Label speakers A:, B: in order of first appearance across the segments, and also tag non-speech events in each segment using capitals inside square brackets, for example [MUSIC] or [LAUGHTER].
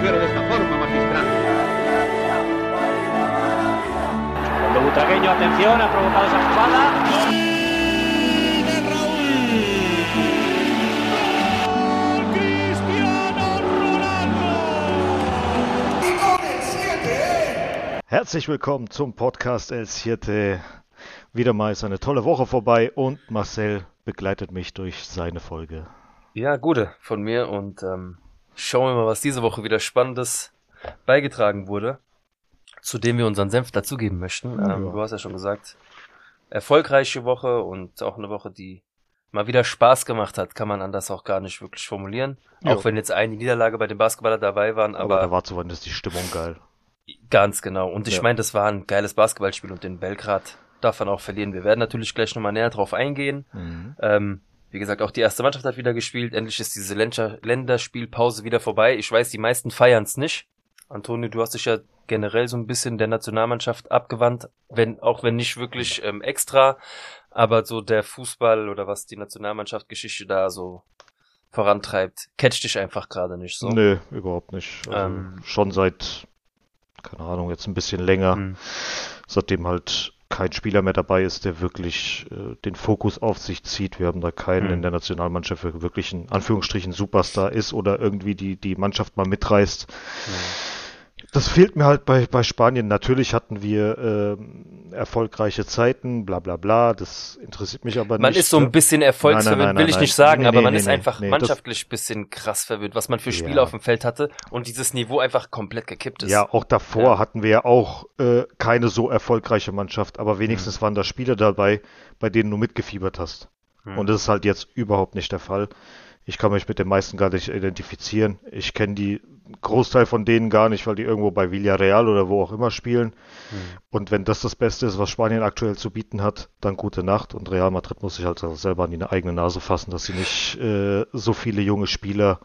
A: mujer de esta forma, magistral.
B: Cuando Butragueño, atención, ha provocado esa jugada.
C: Herzlich willkommen zum Podcast El Siete. Wieder mal ist eine tolle Woche vorbei und Marcel begleitet mich durch seine Folge.
D: Ja, gute von mir und ähm, schauen wir mal, was diese Woche wieder Spannendes beigetragen wurde, zu dem wir unseren Senf dazugeben möchten.
C: Ja.
D: Ähm, du hast ja schon gesagt, erfolgreiche Woche und auch eine Woche, die mal wieder Spaß gemacht hat, kann man anders auch gar nicht wirklich formulieren.
C: Ja.
D: Auch wenn jetzt eine Niederlage bei den Basketballern dabei waren,
C: Aber,
D: aber,
C: da war zumindest die Stimmung geil.
D: ganz genau. Und ich
C: Ja.
D: meine, das war ein geiles Basketballspiel und in Belgrad darf man auch verlieren. Wir werden natürlich gleich nochmal näher drauf eingehen.
C: Mhm.
D: Ähm, wie gesagt, auch die erste Mannschaft hat wieder gespielt. Endlich ist diese Länder Länderspielpause wieder vorbei. Ich weiß, die meisten feiern es nicht. Antonio, du hast dich ja generell so ein bisschen der Nationalmannschaft abgewandt, wenn auch wenn nicht wirklich ähm, extra, aber so der Fußball oder was die Nationalmannschaftsgeschichte da so vorantreibt, catcht dich einfach gerade nicht so.
C: Nö, überhaupt nicht. Also
D: Ähm.
C: schon seit, keine Ahnung, jetzt ein bisschen länger,
D: Hm.
C: seitdem halt kein Spieler mehr dabei ist, der wirklich äh, den Fokus auf sich zieht. Wir haben da keinen
D: Hm.
C: in der Nationalmannschaft, der wirklich ein Anführungsstrichen Superstar ist oder irgendwie die, die Mannschaft mal mitreißt. Das fehlt mir halt bei, bei Spanien. Natürlich hatten wir ähm, erfolgreiche Zeiten, bla bla bla. Das interessiert mich aber
D: Man
C: nicht.
D: ist so ein bisschen erfolgsverwirrt, will ich
C: nein,
D: nicht sagen,
C: nein.
D: aber
C: Nee,
D: man
C: nee,
D: ist
C: nee,
D: einfach
C: nee,
D: mannschaftlich bisschen krass verwirrt, was man für Spiele
C: Ja.
D: auf dem Feld hatte und dieses Niveau einfach komplett gekippt ist.
C: Ja, auch davor
D: Ja.
C: hatten wir ja auch äh, keine so erfolgreiche Mannschaft, aber wenigstens waren da Spieler dabei, bei denen du mitgefiebert hast.
D: Hm.
C: Und das ist halt jetzt überhaupt nicht der Fall. Ich kann mich mit den meisten gar nicht identifizieren. Ich kenne die Großteil von denen gar nicht, weil die irgendwo bei Villarreal oder wo auch immer spielen.
D: Hm.
C: Und wenn das das Beste ist, was Spanien aktuell zu bieten hat, dann gute Nacht. Und Real Madrid muss sich halt auch selber an die eigene Nase fassen, dass sie nicht äh, so viele junge Spieler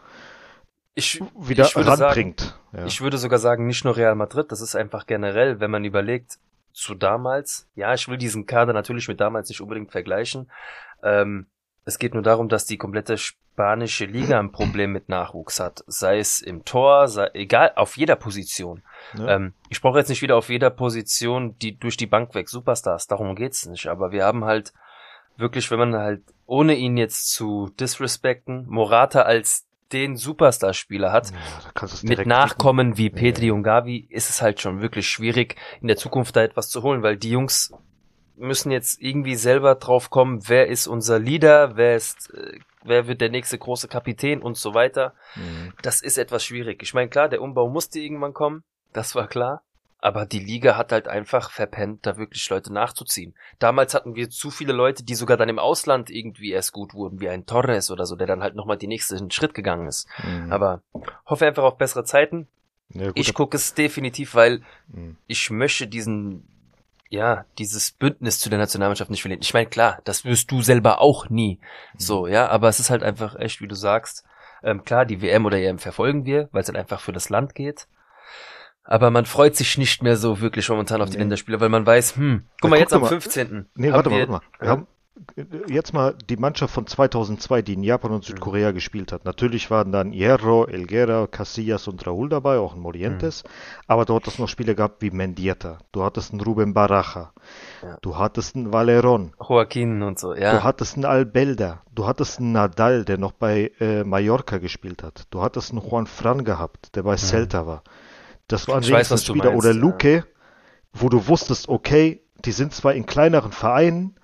D: ich,
C: wieder
D: ich würde sagen,
C: ranbringt. Ja.
D: Ich würde sogar sagen, nicht nur Real Madrid, das ist einfach generell, wenn man überlegt, zu damals, ja, ich will diesen Kader natürlich mit damals nicht unbedingt vergleichen. Ähm, es geht nur darum, dass die komplette spanische Liga ein Problem mit Nachwuchs hat. Sei es im Tor, sei, egal, auf jeder Position.
C: Ja.
D: Ähm, ich brauche jetzt nicht wieder auf jeder Position die durch die Bank weg Superstars, darum geht's nicht. Aber wir haben halt wirklich, wenn man halt, ohne ihn jetzt zu disrespekten, Morata als den Superstar-Spieler hat,
C: Ja,
D: mit Nachkommen wie
C: Ja.
D: Petri und Gavi ist es halt schon wirklich schwierig, in der Zukunft da etwas zu holen, weil die Jungs müssen jetzt irgendwie selber drauf kommen, wer ist unser Leader, wer ist, äh, wer wird der nächste große Kapitän und so weiter.
C: Mhm.
D: Das ist etwas schwierig. Ich meine, klar, der Umbau musste irgendwann kommen, das war klar. Aber die Liga hat halt einfach verpennt, da wirklich Leute nachzuziehen. Damals hatten wir zu viele Leute, die sogar dann im Ausland irgendwie erst gut wurden, wie ein Torres oder so, der dann halt nochmal den nächsten Schritt gegangen ist.
C: Mhm.
D: Aber hoffe einfach auf bessere Zeiten.
C: Ja,
D: Ich gucke es definitiv, weil
C: Mhm.
D: ich möchte diesen, ja, dieses Bündnis zu der Nationalmannschaft nicht verlieren. Ich meine, klar, das wirst du selber auch nie. So, ja, aber es ist halt einfach echt, wie du sagst. Ähm, klar, die WM oder EM verfolgen wir, weil es halt einfach für das Land geht. Aber man freut sich nicht mehr so wirklich momentan auf die
C: Nee.
D: Länderspiele, weil man weiß, hm, guck
C: Ja,
D: mal,
C: guck
D: jetzt am
C: mal.
D: 15.
C: Nee, warte mal, warte mal. Wir haben jetzt mal die Mannschaft von 2002, die in Japan und Südkorea
D: Mhm.
C: gespielt hat. Natürlich waren dann Hierro, Elguera, Casillas und Raúl dabei, auch ein Morientes.
D: Mhm.
C: Aber du hattest noch Spieler gehabt wie Mendieta. Du hattest einen Ruben Baraja.
D: Ja.
C: Du hattest einen Valeron.
D: Joaquin und so, ja.
C: Du hattest einen Albelda. Du hattest einen Nadal, der noch bei äh, Mallorca gespielt hat. Du hattest einen Juan Fran gehabt, der bei Celta war. Das waren
D: Mhm.
C: Wenigstens Spieler.
D: meinst,
C: Oder
D: ja.
C: Luque, wo du wusstest, okay, die sind zwar in kleineren Vereinen,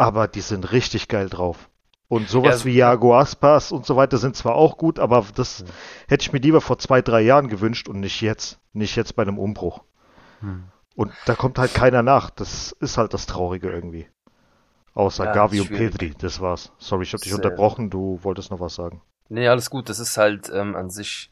C: aber die sind richtig geil drauf. Und sowas
D: Ja,
C: wie Jago Aspas und so weiter sind zwar auch gut, aber das hätte ich mir lieber vor zwei, drei Jahren gewünscht und nicht jetzt. Nicht jetzt bei einem Umbruch.
D: Hm.
C: Und da kommt halt keiner nach. Das ist halt das Traurige irgendwie. Außer
D: Ja,
C: Gavi und. Petri, das war's. Sorry, ich habe dich unterbrochen, du wolltest noch was sagen.
D: Nee, alles gut. Das ist halt ähm, an sich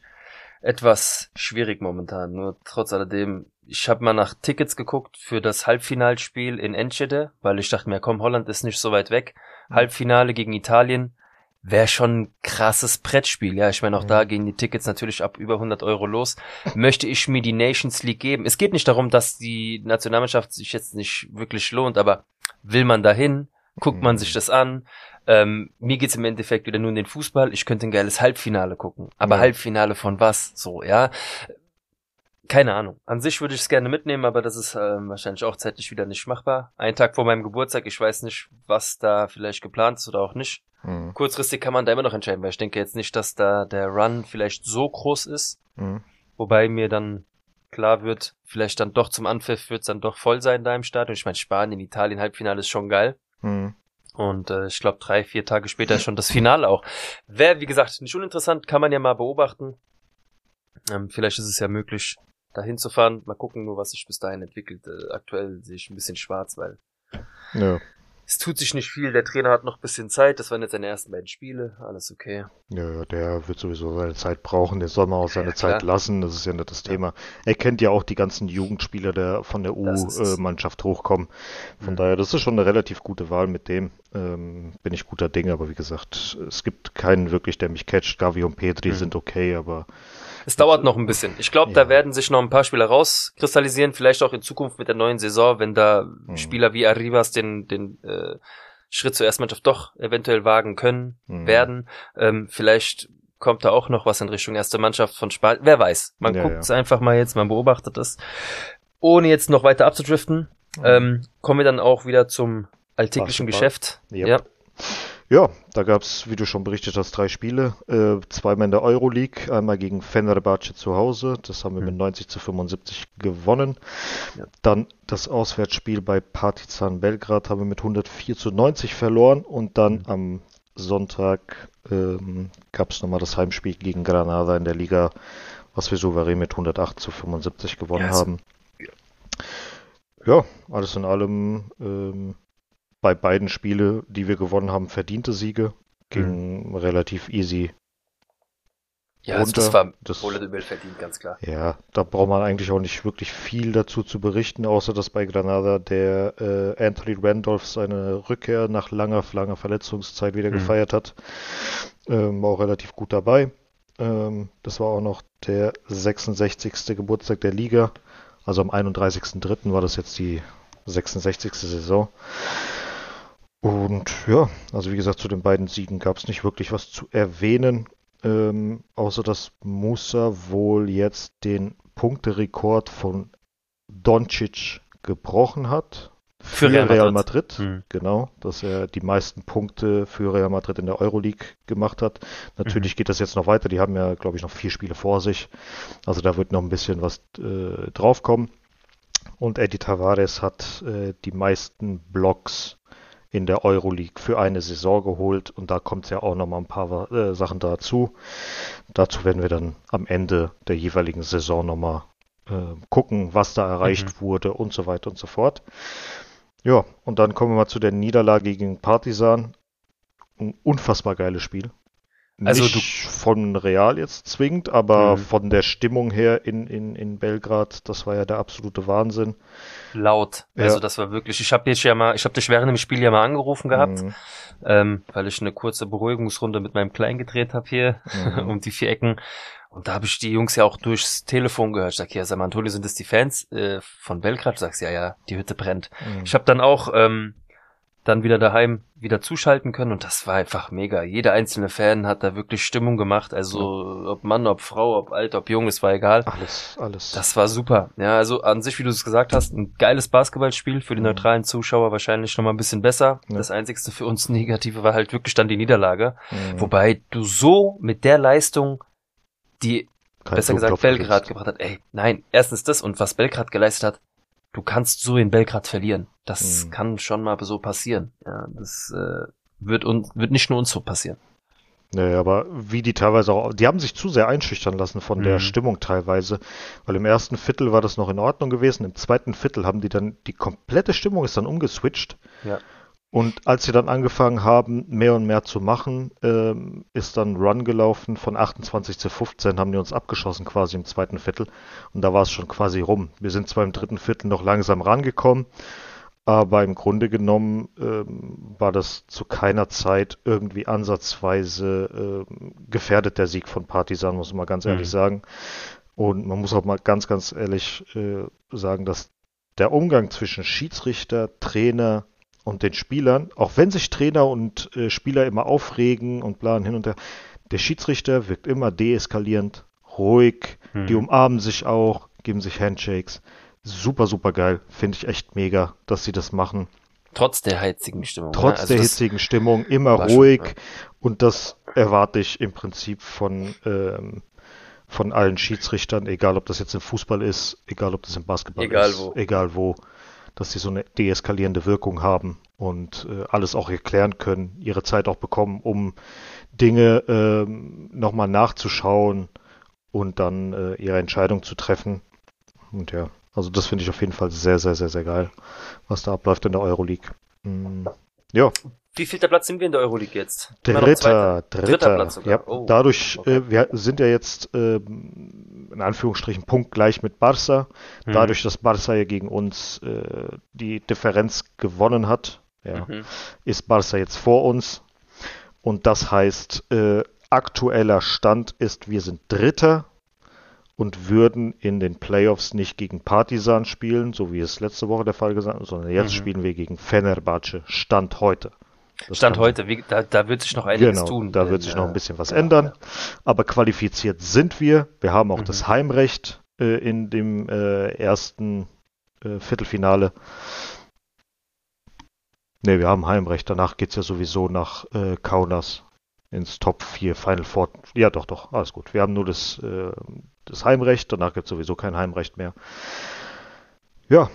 D: etwas schwierig momentan. Nur trotz alledem, ich habe mal nach Tickets geguckt für das Halbfinalspiel in Enschede, weil ich dachte mir, komm, Holland ist nicht so weit weg. Halbfinale gegen Italien wäre schon ein krasses Brettspiel. Ja, ich meine, auch
C: Mhm.
D: da gehen die Tickets natürlich ab über 100 Euro los. Möchte ich mir die Nations League geben? Es geht nicht darum, dass die Nationalmannschaft sich jetzt nicht wirklich lohnt, aber will man dahin? guckt man
C: Mhm.
D: sich das an. Ähm, mir geht's im Endeffekt wieder nur um den Fußball. Ich könnte ein geiles Halbfinale gucken. Aber
C: Ja.
D: Halbfinale von was? So, ja. Keine Ahnung. An sich würde ich es gerne mitnehmen, aber das ist ähm, wahrscheinlich auch zeitlich wieder nicht machbar. Ein Tag vor meinem Geburtstag, ich weiß nicht, was da vielleicht geplant ist oder auch nicht.
C: Mhm.
D: Kurzfristig kann man da immer noch entscheiden, weil ich denke jetzt nicht, dass da der Run vielleicht so groß ist.
C: Mhm.
D: Wobei mir dann klar wird, vielleicht dann doch zum Anpfiff wird es dann doch voll sein da im Stadion. Ich meine, Spanien, Italien, Halbfinale ist schon geil.
C: Mhm.
D: Und äh, ich glaube, drei, vier Tage später ist schon das Finale auch. Wäre, wie gesagt, nicht uninteressant, kann man ja mal beobachten. Ähm, vielleicht ist es ja möglich, da hinzufahren. Mal gucken, nur was sich bis dahin entwickelt. Äh, aktuell sehe ich ein bisschen schwarz, weil
C: Ja.
D: es tut sich nicht viel. Der Trainer hat noch ein bisschen Zeit. Das waren jetzt seine ersten beiden Spiele. Alles okay.
C: Ja, der wird sowieso seine Zeit brauchen, der soll man auch seine
D: Ja,
C: Zeit lassen, das ist ja nicht das Thema. Er kennt ja auch die ganzen Jugendspieler, der von der. U-Mannschaft hochkommen. Von
D: Mhm.
C: daher, das ist schon eine relativ gute Wahl mit dem. Ähm, bin ich guter Dinge, aber wie gesagt, es gibt keinen wirklich, der mich catcht. Gavi und Petri
D: Mhm.
C: sind okay, aber
D: Es dauert noch ein bisschen. Ich glaube,
C: Ja.
D: da werden sich noch ein paar Spieler rauskristallisieren. Vielleicht auch in Zukunft mit der neuen Saison, wenn da
C: Mhm.
D: Spieler wie Arribas den, den äh, Schritt zur Erstmannschaft doch eventuell wagen können,
C: Mhm.
D: werden. Ähm, vielleicht kommt da auch noch was in Richtung erste Mannschaft von Spanien. Wer weiß. Man
C: Ja,
D: guckt
C: ja.
D: es einfach mal jetzt, man beobachtet es. Ohne jetzt noch weiter abzudriften, ähm, kommen wir dann auch wieder zum alltäglichen
C: Basketball.
D: Geschäft.
C: Yep.
D: Ja.
C: Ja, da gab's, wie du schon berichtet hast, drei Spiele. Äh, zweimal in der Euroleague, einmal gegen Fenerbahce zu Hause. Das haben wir mit
D: Mhm.
C: 90 zu 75 gewonnen.
D: Ja.
C: Dann das Auswärtsspiel bei Partizan Belgrad haben wir mit 104 zu 90 verloren. Und dann
D: Mhm.
C: am Sonntag ähm, gab's nochmal das Heimspiel gegen Granada in der Liga, was wir souverän mit 108 zu 75 gewonnen
D: so-
C: haben. Ja, alles in allem ähm, bei beiden Spiele, die wir gewonnen haben, verdiente Siege. Ging relativ easy.
D: Ja, also
C: runter.
D: das war
C: Das-
D: verdient, ganz klar.
C: Ja, da braucht man eigentlich auch nicht wirklich viel dazu zu berichten, außer dass bei Granada der äh, Anthony Randolph seine Rückkehr nach langer, langer Verletzungszeit wieder
D: Mhm.
C: gefeiert hat. Ähm, war auch relativ gut dabei. Ähm, das war auch noch der 66. Geburtstag der Liga. Also am 31.03. war das jetzt die 66. Saison. Und ja, also wie gesagt, zu den beiden Siegen gab es nicht wirklich was zu erwähnen. Ähm, außer dass Musa wohl jetzt den Punkterekord von Doncic gebrochen hat.
D: Für Real
C: Madrid.
D: Hm.
C: Genau, dass er die meisten Punkte für Real Madrid in der Euroleague gemacht hat. Natürlich geht das jetzt noch weiter. Die haben ja, glaube ich, noch vier Spiele vor sich. Also da wird noch ein bisschen was äh, draufkommen. Und Eddie Tavares hat äh, die meisten Blocks in der Euroleague für eine Saison geholt und da kommt ja auch noch mal ein paar äh, Sachen dazu. Dazu werden wir dann am Ende der jeweiligen Saison noch mal äh, gucken, was da erreicht wurde und so weiter und so fort. Ja, und dann kommen wir mal zu der Niederlage gegen Partizan. Ein unfassbar geiles Spiel.
D: Also
C: Nicht von Real jetzt zwingend, aber
D: Mhm.
C: von der Stimmung her in, in, in Belgrad, das war ja der absolute Wahnsinn.
D: Laut.
C: Ja.
D: Also das war wirklich. Ich habe dich ja mal, ich habe dich während dem Spiel ja mal angerufen gehabt,
C: Mhm.
D: ähm, weil ich eine kurze Beruhigungsrunde mit meinem Kleinen gedreht habe hier
C: Mhm. [LAUGHS]
D: um die vier Ecken. Und da habe ich die Jungs ja auch durchs Telefon gehört. Ich sag, ja, sag mal, Antonio, sind das die Fans äh, von Belgrad? Du sagst, ja, ja, die Hütte brennt.
C: Mhm.
D: Ich habe dann auch ähm, dann wieder daheim wieder zuschalten können und das war einfach mega. Jeder einzelne Fan hat da wirklich Stimmung gemacht. Also ob Mann, ob Frau, ob alt, ob jung, es war egal.
C: Alles, alles.
D: Das war super. Ja, also an sich, wie du es gesagt hast, ein geiles Basketballspiel für die
C: Mhm.
D: neutralen Zuschauer wahrscheinlich nochmal ein bisschen besser.
C: Ja.
D: Das einzigste für uns Negative war halt wirklich dann die Niederlage.
C: Mhm.
D: Wobei du so mit der Leistung, die
C: Kein
D: besser gesagt
C: Blumentopf
D: Belgrad gebracht hat, ey, nein, erstens das und was Belgrad geleistet hat, du kannst so in Belgrad verlieren. Das
C: Mhm.
D: kann schon mal so passieren. Ja, das äh, wird uns, wird nicht nur uns so passieren.
C: Nee, aber wie die teilweise auch, die haben sich zu sehr einschüchtern lassen von der
D: Mhm.
C: Stimmung teilweise, weil im ersten Viertel war das noch in Ordnung gewesen, im zweiten Viertel haben die dann, die komplette Stimmung ist dann umgeswitcht
D: Ja.
C: Und als sie dann angefangen haben, mehr und mehr zu machen, ähm, ist dann Run gelaufen von 28 zu 15, haben die uns abgeschossen quasi im zweiten Viertel und da war es schon quasi rum. Wir sind zwar im dritten Viertel noch langsam rangekommen, aber im Grunde genommen ähm, war das zu keiner Zeit irgendwie ansatzweise ähm, gefährdet, der Sieg von Partisan, muss man mal ganz ehrlich
D: Mhm.
C: sagen. Und man muss auch mal ganz, ganz ehrlich äh, sagen, dass der Umgang zwischen Schiedsrichter, Trainer, und den Spielern, auch wenn sich Trainer und äh, Spieler immer aufregen und planen hin und her, der Schiedsrichter wirkt immer deeskalierend, ruhig, hm. die umarmen sich auch, geben sich Handshakes. Super, super geil. Finde ich echt mega, dass sie das machen.
D: Trotz der hitzigen Stimmung.
C: Trotz ne? also der hitzigen Stimmung, immer ruhig. Schon, ja. Und das erwarte ich im Prinzip von, ähm, von allen Schiedsrichtern, egal ob das jetzt im Fußball ist, egal ob das im Basketball
D: egal
C: ist,
D: wo.
C: egal wo, dass sie so eine deeskalierende Wirkung haben und äh, alles auch erklären können, ihre Zeit auch bekommen, um Dinge äh, nochmal nachzuschauen und dann äh, ihre Entscheidung zu treffen. Und ja, also das finde ich auf jeden Fall sehr, sehr, sehr, sehr geil, was da abläuft in der Euroleague. Mm, ja.
D: Wie viel der Platz sind wir in der Euroleague jetzt?
C: Dritter, dritter, dritter Platz sogar. Ja, oh, dadurch, okay. äh, wir sind ja jetzt äh, in Anführungsstrichen punktgleich mit Barca. Mhm. Dadurch, dass Barca ja gegen uns äh, die Differenz gewonnen hat, ja, mhm. ist Barca jetzt vor uns. Und das heißt, äh, aktueller Stand ist, wir sind Dritter und würden in den Playoffs nicht gegen Partisan spielen, so wie es letzte Woche der Fall gesagt ist, sondern jetzt mhm. spielen wir gegen Fenerbahce, Stand heute.
D: Das Stand heute, wie, da, da, wird sich noch einiges genau, tun.
C: Da wird sich noch ein bisschen was ja, ändern. Ja. Aber qualifiziert sind wir. Wir haben auch mhm. das Heimrecht äh, in dem äh, ersten äh, Viertelfinale. Ne, wir haben Heimrecht. Danach geht es ja sowieso nach äh, Kaunas ins Top 4 Final Four. Ja, doch, doch, alles gut. Wir haben nur das, äh, das Heimrecht, danach gibt es sowieso kein Heimrecht mehr. Ja,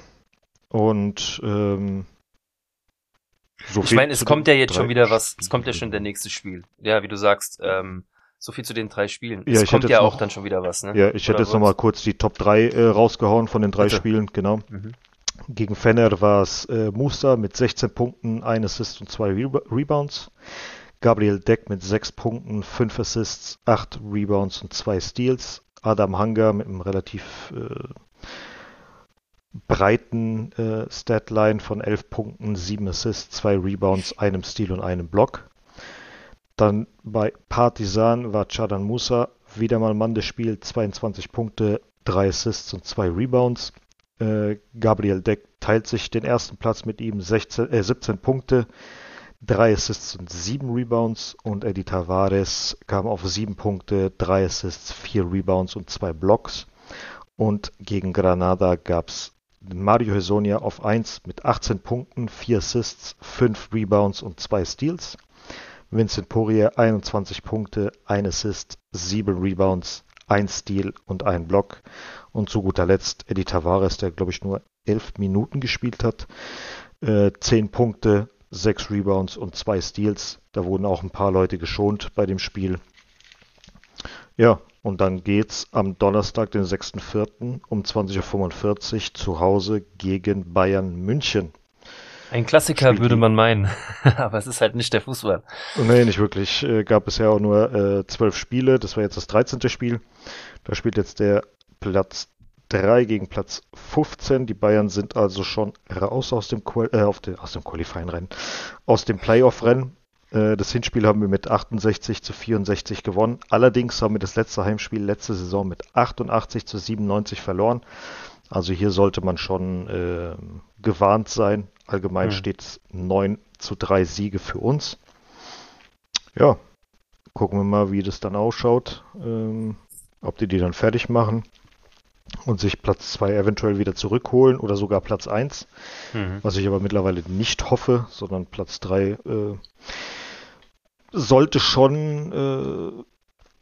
C: und ähm,
D: so ich meine, es kommt ja jetzt schon wieder was, es kommt ja schon der nächste Spiel. Ja, wie du sagst, ähm, so viel zu den drei Spielen.
C: Ja,
D: es kommt ja
C: auch
D: noch, dann schon wieder was, ne?
C: Ja, ich Oder hätte jetzt nochmal kurz die Top 3 äh, rausgehauen von den drei Bitte. Spielen, genau. Mhm. Gegen Fenner war es äh, Musa mit 16 Punkten, ein Assist und zwei Re Rebounds. Gabriel Deck mit 6 Punkten, 5 Assists, 8 Rebounds und 2 Steals. Adam Hanger mit einem relativ äh, breiten äh, Statline von 11 Punkten, 7 Assists, 2 Rebounds, einem Steal und einem Block. Dann bei Partizan war Chadan Musa wieder mal Mann des Spiels, 22 Punkte, 3 Assists und 2 Rebounds. Äh, Gabriel Deck teilt sich den ersten Platz mit ihm, 16, äh, 17 Punkte, drei Assists und sieben Rebounds und Eddie Tavares kam auf sieben Punkte, drei Assists, vier Rebounds und zwei Blocks. Und gegen Granada gab es Mario Hesonia auf 1 mit 18 Punkten, 4 Assists, 5 Rebounds und 2 Steals. Vincent Poirier 21 Punkte, 1 Assist, 7 Rebounds, 1 Steal und 1 Block. Und zu guter Letzt Eddie Tavares, der glaube ich nur 11 Minuten gespielt hat, äh, 10 Punkte, sechs Rebounds und zwei Steals. Da wurden auch ein paar Leute geschont bei dem Spiel. Ja, und dann geht's am Donnerstag, den 6.4. um 20.45 Uhr zu Hause gegen Bayern München.
D: Ein Klassiker Spiel würde man meinen, [LAUGHS] aber es ist halt nicht der Fußball.
C: Nee, nicht wirklich. Äh, gab es ja auch nur äh, zwölf Spiele. Das war jetzt das 13. Spiel. Da spielt jetzt der Platz 3 gegen Platz 15. Die Bayern sind also schon raus aus dem, äh, auf den, aus dem Qualifying-Rennen, aus dem Playoff-Rennen. Äh, das Hinspiel haben wir mit 68 zu 64 gewonnen. Allerdings haben wir das letzte Heimspiel letzte Saison mit 88 zu 97 verloren. Also hier sollte man schon äh, gewarnt sein. Allgemein hm. steht es 9 zu 3 Siege für uns. Ja, gucken wir mal, wie das dann ausschaut. Ähm, ob die die dann fertig machen und sich Platz 2 eventuell wieder zurückholen oder sogar Platz 1. Mhm. Was ich aber mittlerweile nicht hoffe, sondern Platz 3 äh, sollte schon äh,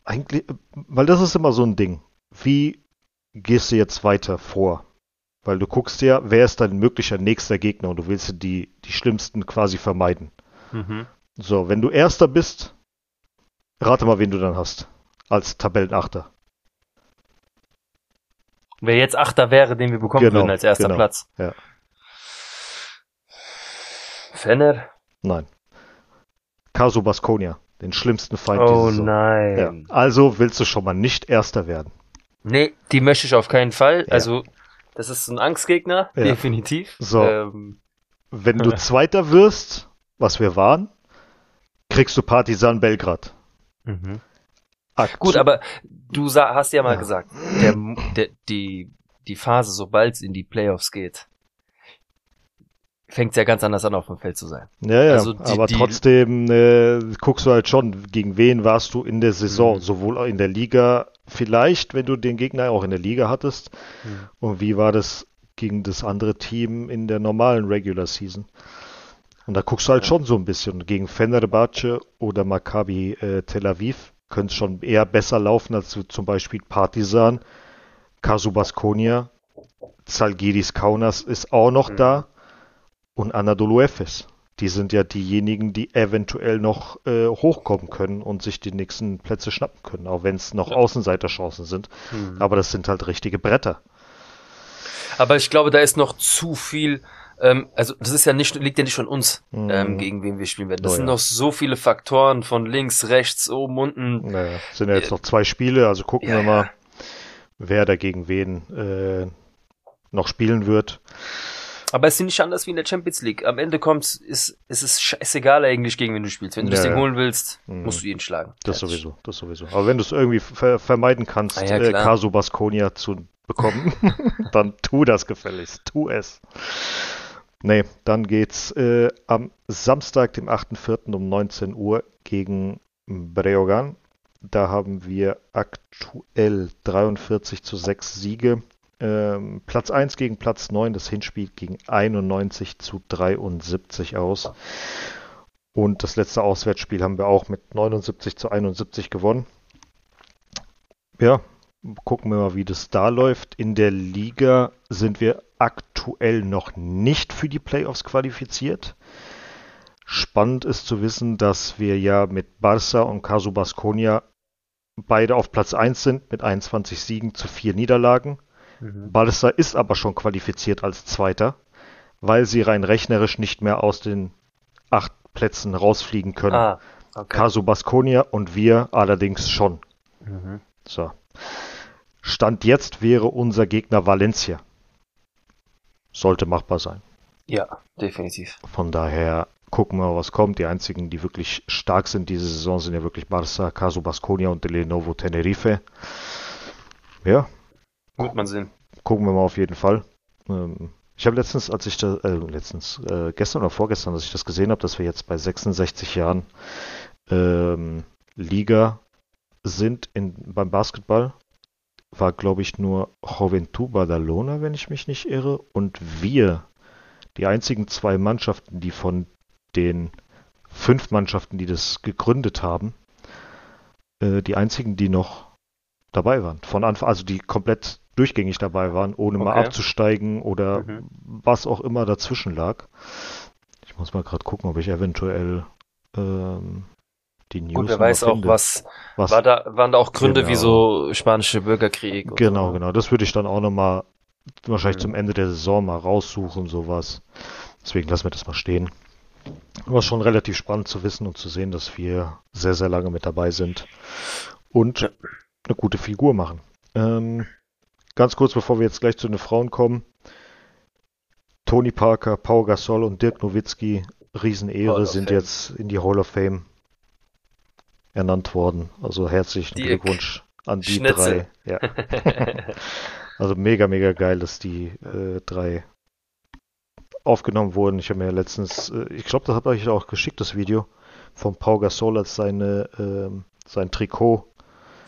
C: eigentlich, weil das ist immer so ein Ding. Wie gehst du jetzt weiter vor? Weil du guckst ja, wer ist dein möglicher nächster Gegner und du willst die, die schlimmsten quasi vermeiden. Mhm. So, wenn du Erster bist, rate mal, wen du dann hast. Als Tabellenachter.
D: Wer jetzt Achter wäre, den wir bekommen genau, würden als erster genau, Platz.
C: Ja.
D: Fenner?
C: Nein. Caso Basconia, den schlimmsten Feind
D: Oh nein.
C: Ja. Also willst du schon mal nicht Erster werden.
D: Nee, die möchte ich auf keinen Fall. Ja. Also, das ist ein Angstgegner, ja. definitiv.
C: So. Ähm. Wenn du [LAUGHS] Zweiter wirst, was wir waren, kriegst du Partisan Belgrad. Mhm.
D: Aktu Gut, aber du hast ja mal ja. gesagt, der, der, die, die Phase, sobald es in die Playoffs geht, fängt es ja ganz anders an, auf dem Feld zu sein.
C: Ja, ja, also die, aber die, trotzdem äh, guckst du halt schon, gegen wen warst du in der Saison, mhm. sowohl in der Liga, vielleicht, wenn du den Gegner auch in der Liga hattest, mhm. und wie war das gegen das andere Team in der normalen Regular Season. Und da guckst du halt ja. schon so ein bisschen. Gegen Fenerbahce oder Maccabi äh, Tel Aviv könnte es schon eher besser laufen als zum Beispiel Partisan, Kasu Baskonia, Zalgiris Kaunas ist auch noch mhm. da und Anadolu Efes. Die sind ja diejenigen, die eventuell noch äh, hochkommen können und sich die nächsten Plätze schnappen können, auch wenn es noch ja. Außenseiterchancen sind. Mhm. Aber das sind halt richtige Bretter.
D: Aber ich glaube, da ist noch zu viel. Ähm, also das ist ja nicht, liegt ja nicht von uns, mhm. ähm, gegen wen wir spielen werden. Das oh, sind ja. noch so viele Faktoren von links, rechts, oben, unten.
C: Naja, sind ja jetzt äh, noch zwei Spiele, also gucken ja, wir mal, wer da gegen wen äh, noch spielen wird.
D: Aber es ist nicht anders wie in der Champions League. Am Ende kommt ist, es ist scheißegal eigentlich, gegen wen du spielst. Wenn du ja, das Ding holen willst, mhm. musst du ihn schlagen.
C: Das Fertig. sowieso, das sowieso. Aber wenn du es irgendwie ver vermeiden kannst, ah, ja, äh, Caso Basconia zu bekommen, [LAUGHS] [LAUGHS] dann tu das gefälligst. Tu es. Nee, dann geht's äh, am Samstag, dem 8.4. um 19 Uhr gegen Breogan. Da haben wir aktuell 43 zu 6 Siege ähm, Platz 1 gegen Platz 9, das Hinspiel ging 91 zu 73 aus. Und das letzte Auswärtsspiel haben wir auch mit 79 zu 71 gewonnen. Ja, gucken wir mal, wie das da läuft. In der Liga sind wir aktuell noch nicht für die Playoffs qualifiziert. Spannend ist zu wissen, dass wir ja mit Barça und Casu Basconia beide auf Platz 1 sind mit 21 Siegen zu 4 Niederlagen. Mhm. Barca ist aber schon qualifiziert als Zweiter, weil sie rein rechnerisch nicht mehr aus den acht Plätzen rausfliegen können. Ah, okay. Casu Basconia und wir allerdings schon. Mhm. So. Stand jetzt wäre unser Gegner Valencia. Sollte machbar sein.
D: Ja, definitiv.
C: Von daher gucken wir mal, was kommt. Die einzigen, die wirklich stark sind diese Saison, sind ja wirklich Barca, Casu Basconia und Lenovo Tenerife. Ja,
D: Gut man sehen.
C: Gucken wir mal auf jeden Fall. Ähm, ich habe letztens, als ich da, äh, letztens, äh, gestern oder vorgestern, als ich das gesehen habe, dass wir jetzt bei 66 Jahren ähm, Liga sind in, beim Basketball, war glaube ich nur Juventud Badalona, wenn ich mich nicht irre, und wir, die einzigen zwei Mannschaften, die von den fünf Mannschaften, die das gegründet haben, äh, die einzigen, die noch dabei waren. Von Anfang, also die komplett durchgängig dabei waren, ohne okay. mal abzusteigen oder mhm. was auch immer dazwischen lag. Ich muss mal gerade gucken, ob ich eventuell ähm, die News.
D: Gut, wer weiß finde. auch, was, was war da, waren da auch Gründe genau. wie so spanische Bürgerkrieg?
C: Genau, so. genau. Das würde ich dann auch nochmal wahrscheinlich mhm. zum Ende der Saison mal raussuchen, sowas. Deswegen lassen wir das mal stehen. Aber schon relativ spannend zu wissen und zu sehen, dass wir sehr, sehr lange mit dabei sind und ja. eine gute Figur machen. Ähm, Ganz kurz, bevor wir jetzt gleich zu den Frauen kommen. Tony Parker, Paul Gasol und Dirk Nowitzki, Riesenehre, sind Fame. jetzt in die Hall of Fame ernannt worden. Also herzlichen Dirk. Glückwunsch an die Schnitzel. drei. Ja. [LAUGHS] also mega, mega geil, dass die äh, drei aufgenommen wurden. Ich habe mir letztens, äh, ich glaube, das habe ich auch geschickt, das Video von Paul Gasol als seine, äh, sein Trikot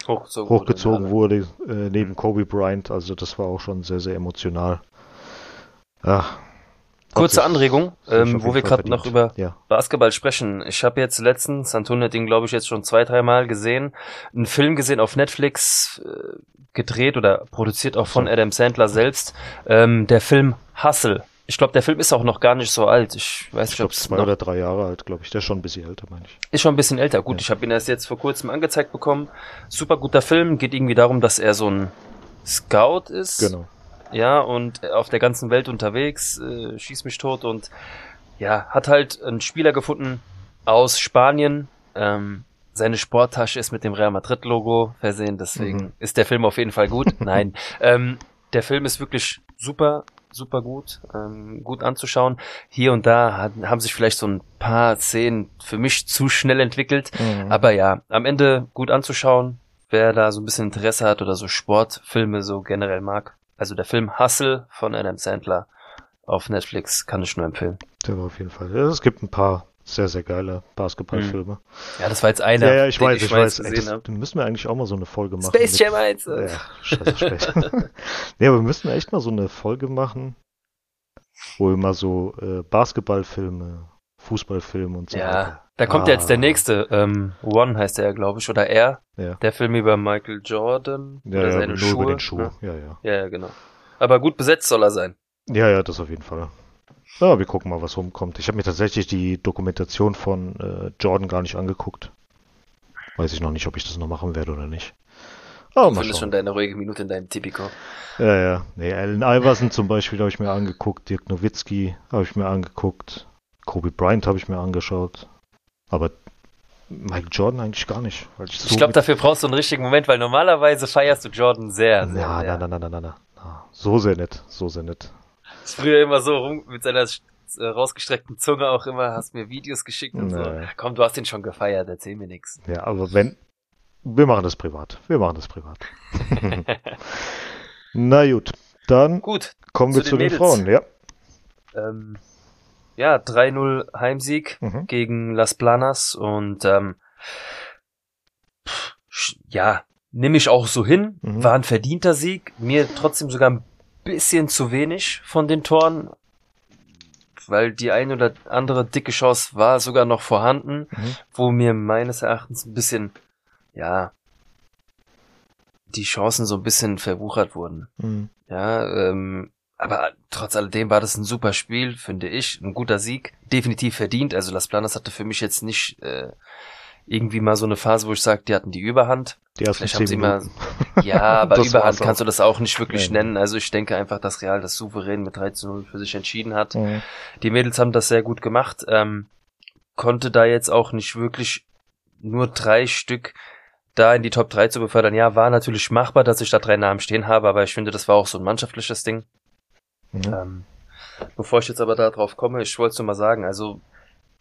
C: hochgezogen, hochgezogen wurde, wurde äh, neben mhm. Kobe Bryant. Also das war auch schon sehr, sehr emotional.
D: Ja, Kurze Anregung, ähm, wo wir gerade noch über ja. Basketball sprechen. Ich habe jetzt letztens, Antonio hat ihn glaube ich jetzt schon zwei, dreimal gesehen, einen Film gesehen auf Netflix, äh, gedreht oder produziert auch von Adam Sandler selbst. Ähm, der Film Hustle. Ich glaube, der Film ist auch noch gar nicht so alt. Ich weiß ich nicht, ob es
C: zwei oder drei Jahre alt, glaube ich. Der ist schon ein bisschen älter, meine ich.
D: Ist schon ein bisschen älter. Gut, ja. ich habe ihn erst jetzt vor kurzem angezeigt bekommen. Super guter Film. Geht irgendwie darum, dass er so ein Scout ist.
C: Genau.
D: Ja, und auf der ganzen Welt unterwegs, äh, schießt mich tot und ja, hat halt einen Spieler gefunden aus Spanien. Ähm, seine Sporttasche ist mit dem Real Madrid Logo versehen, deswegen mhm. ist der Film auf jeden Fall gut. [LAUGHS] Nein, ähm, der Film ist wirklich super super gut, ähm, gut anzuschauen. Hier und da hat, haben sich vielleicht so ein paar Szenen für mich zu schnell entwickelt, mhm. aber ja, am Ende gut anzuschauen, wer da so ein bisschen Interesse hat oder so Sportfilme so generell mag. Also der Film Hustle von Adam Sandler auf Netflix kann ich nur empfehlen.
C: Der war auf jeden Fall. Ja, es gibt ein paar sehr, sehr geile Basketballfilme.
D: Ja, das war jetzt einer.
C: Ja, ja, ich
D: den
C: weiß, ich
D: mal
C: weiß. Ey, das, dann müssen wir eigentlich auch mal so eine Folge machen.
D: Space Jam 1.
C: Ja, scheiße, Space. [LAUGHS] nee, aber wir müssen echt mal so eine Folge machen, wo wir mal so äh, Basketballfilme, Fußballfilme und so
D: Ja,
C: weiter.
D: da kommt ja jetzt der
C: Ah.
D: nächste. Ähm, One heißt der, glaube ich, oder er.
C: Ja.
D: Der Film über Michael Jordan.
C: Ja,
D: oder
C: ja,
D: seine
C: nur
D: Schuhe.
C: über den Schuh. Ja, ja.
D: Ja, ja, genau. Aber gut besetzt soll er sein.
C: Ja, ja, das auf jeden Fall. Ja, wir gucken mal, was rumkommt. Ich habe mir tatsächlich die Dokumentation von äh, Jordan gar nicht angeguckt. Weiß ich noch nicht, ob ich das noch machen werde oder nicht. Aber
D: Du findest schon deine ruhige Minute in deinem Tipico.
C: Ja, ja. Nee, Allen Iverson zum Beispiel habe ich mir angeguckt. Dirk Nowitzki habe ich mir angeguckt. Kobe Bryant habe ich mir angeschaut. Aber Michael Jordan eigentlich gar nicht. Ich so
D: Ich glaube, dafür brauchst du einen richtigen Moment, weil normalerweise feierst du Jordan sehr, sehr,
C: na,
D: sehr.
C: na, na, na, na, na, na. So sehr nett. So sehr nett.
D: Ist [LAUGHS] früher immer so rum mit seiner äh, rausgestreckten Zunge auch immer, hast mir Videos geschickt und so.
C: Nee.
D: Komm, du hast den schon gefeiert, erzähl mir nix.
C: Ja, aber wenn. Wir machen das privat. Wir machen das privat. [LAUGHS] Na gut, dann
D: Gut,
C: kommen
D: zu
C: wir zu
D: den
C: den. Frauen. Ja.
D: ähm, ja, 3-0 Heimsieg
C: Mhm.
D: gegen Las Planas und ähm, ja, nehme ich auch so hin.
C: Mhm.
D: War ein verdienter Sieg. Mir trotzdem sogar ein bisschen zu wenig von den Toren, weil die eine oder andere dicke Chance war sogar noch vorhanden,
C: Mhm.
D: wo mir meines Erachtens ein bisschen, ja, die Chancen so ein bisschen verwuchert wurden.
C: Mhm.
D: Ja, ähm, aber trotz alledem war das ein super Spiel, finde ich. Ein guter Sieg. Definitiv verdient. Also Las Planas hatte für mich jetzt nicht äh, irgendwie mal so eine Phase, wo ich sage, die hatten die Überhand.
C: Die
D: Vielleicht haben sie mal.
C: Minuten. [LAUGHS]
D: Ja, [LAUGHS] aber Überhand kannst du das auch nicht wirklich
C: Nee.
D: nennen. Also ich denke einfach, dass Real das souverän mit 3 zu 0 für sich entschieden hat.
C: Mhm.
D: Die Mädels haben das sehr gut gemacht. Ähm, konnte da jetzt auch nicht wirklich nur drei Stück da in die Top 3 zu befördern. Ja, war natürlich machbar, dass ich da drei Namen stehen habe, aber ich finde, das war auch so ein mannschaftliches Ding.
C: Mhm.
D: Ähm, bevor ich jetzt aber da drauf komme, ich wollte es nur mal sagen, also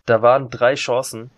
D: da waren drei Chancen.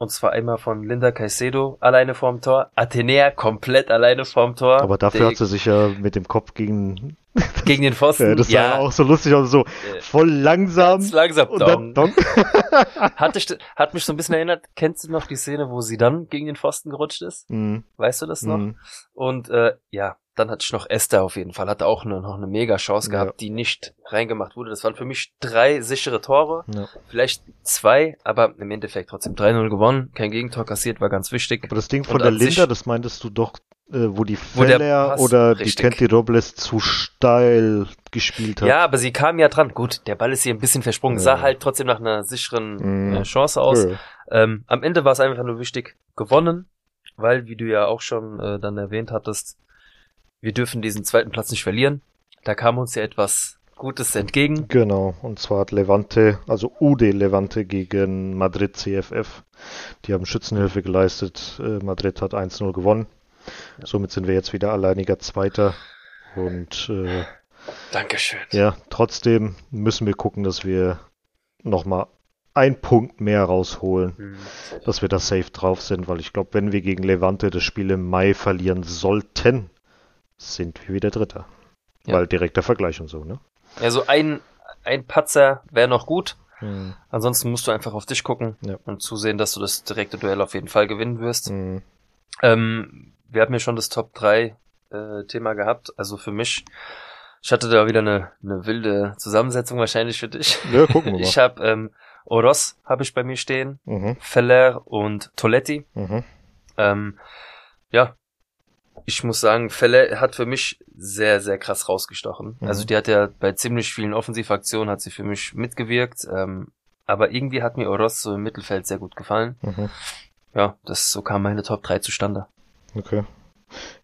D: Und zwar einmal von Linda Caicedo alleine vorm Tor, Athenea komplett alleine vorm Tor.
C: Aber dafür
D: der-
C: hat sie sich ja mit dem Kopf gegen. [LAUGHS]
D: gegen den Pfosten.
C: Ja, das
D: ja,
C: war auch so lustig und so voll langsam.
D: ganz langsam.
C: Und dann,
D: Dong. [LAUGHS] Hat, dich, hat mich so ein bisschen erinnert, kennst du noch die Szene, wo sie dann gegen den Pfosten gerutscht ist?
C: Mhm.
D: Weißt du das noch?
C: Mhm.
D: Und äh, ja, dann hatte ich noch Esther auf jeden Fall, hatte auch eine, noch eine mega Chance
C: Ja.
D: gehabt, die nicht reingemacht wurde. Das waren für mich drei sichere Tore,
C: Ja.
D: vielleicht zwei, aber im Endeffekt trotzdem 3-0 gewonnen, kein Gegentor kassiert, war ganz wichtig.
C: Aber das Ding von
D: Und
C: der Linda, das meintest du doch, äh, wo die Feller oder die
D: richtig.
C: Kenty Robles zu steil gespielt hat.
D: Ja, aber sie kam ja dran. Gut, der Ball ist hier ein bisschen versprungen, sah
C: Ja.
D: halt trotzdem nach einer sicheren
C: Mhm.
D: äh, Chance aus.
C: Ja.
D: Ähm, am Ende war es einfach nur wichtig, gewonnen, weil, wie du ja auch schon äh, dann erwähnt hattest, wir dürfen diesen zweiten Platz nicht verlieren. Da kam uns ja etwas Gutes entgegen.
C: Genau, und zwar hat Levante, also UD Levante gegen Madrid CFF. Die haben Schützenhilfe geleistet. Äh, Madrid hat 1-0 gewonnen. Somit sind wir jetzt wieder alleiniger Zweiter. Und äh,
D: Dankeschön.
C: ja, trotzdem müssen wir gucken, dass wir nochmal einen Punkt mehr rausholen,
D: Hm.
C: dass wir da safe drauf sind, weil ich glaube, wenn wir gegen Levante das Spiel im Mai verlieren sollten, sind wir wieder Dritter.
D: Ja.
C: Weil direkter Vergleich und so, ne?
D: Also ein, ein Patzer wäre noch gut.
C: Mhm.
D: Ansonsten musst du einfach auf dich gucken
C: Ja.
D: und zusehen, dass du das direkte Duell auf jeden Fall gewinnen wirst.
C: Mhm.
D: Ähm, wir haben ja schon das Top 3 äh, Thema gehabt. Also für mich, ich hatte da wieder eine, eine wilde Zusammensetzung wahrscheinlich für dich.
C: Ja, gucken wir [LAUGHS] mal.
D: Ich habe ähm, Oros habe ich bei mir stehen,
C: Mhm.
D: Feller und Toletti.
C: Mhm.
D: Ähm, ja, ich muss sagen, Feller hat für mich sehr, sehr krass rausgestochen.
C: Mhm.
D: Also die hat ja bei ziemlich vielen Offensivaktionen hat sie für mich mitgewirkt. Ähm, aber irgendwie hat mir Oros so im Mittelfeld sehr gut gefallen.
C: Mhm.
D: Ja, das so kam meine Top 3 zustande.
C: Okay.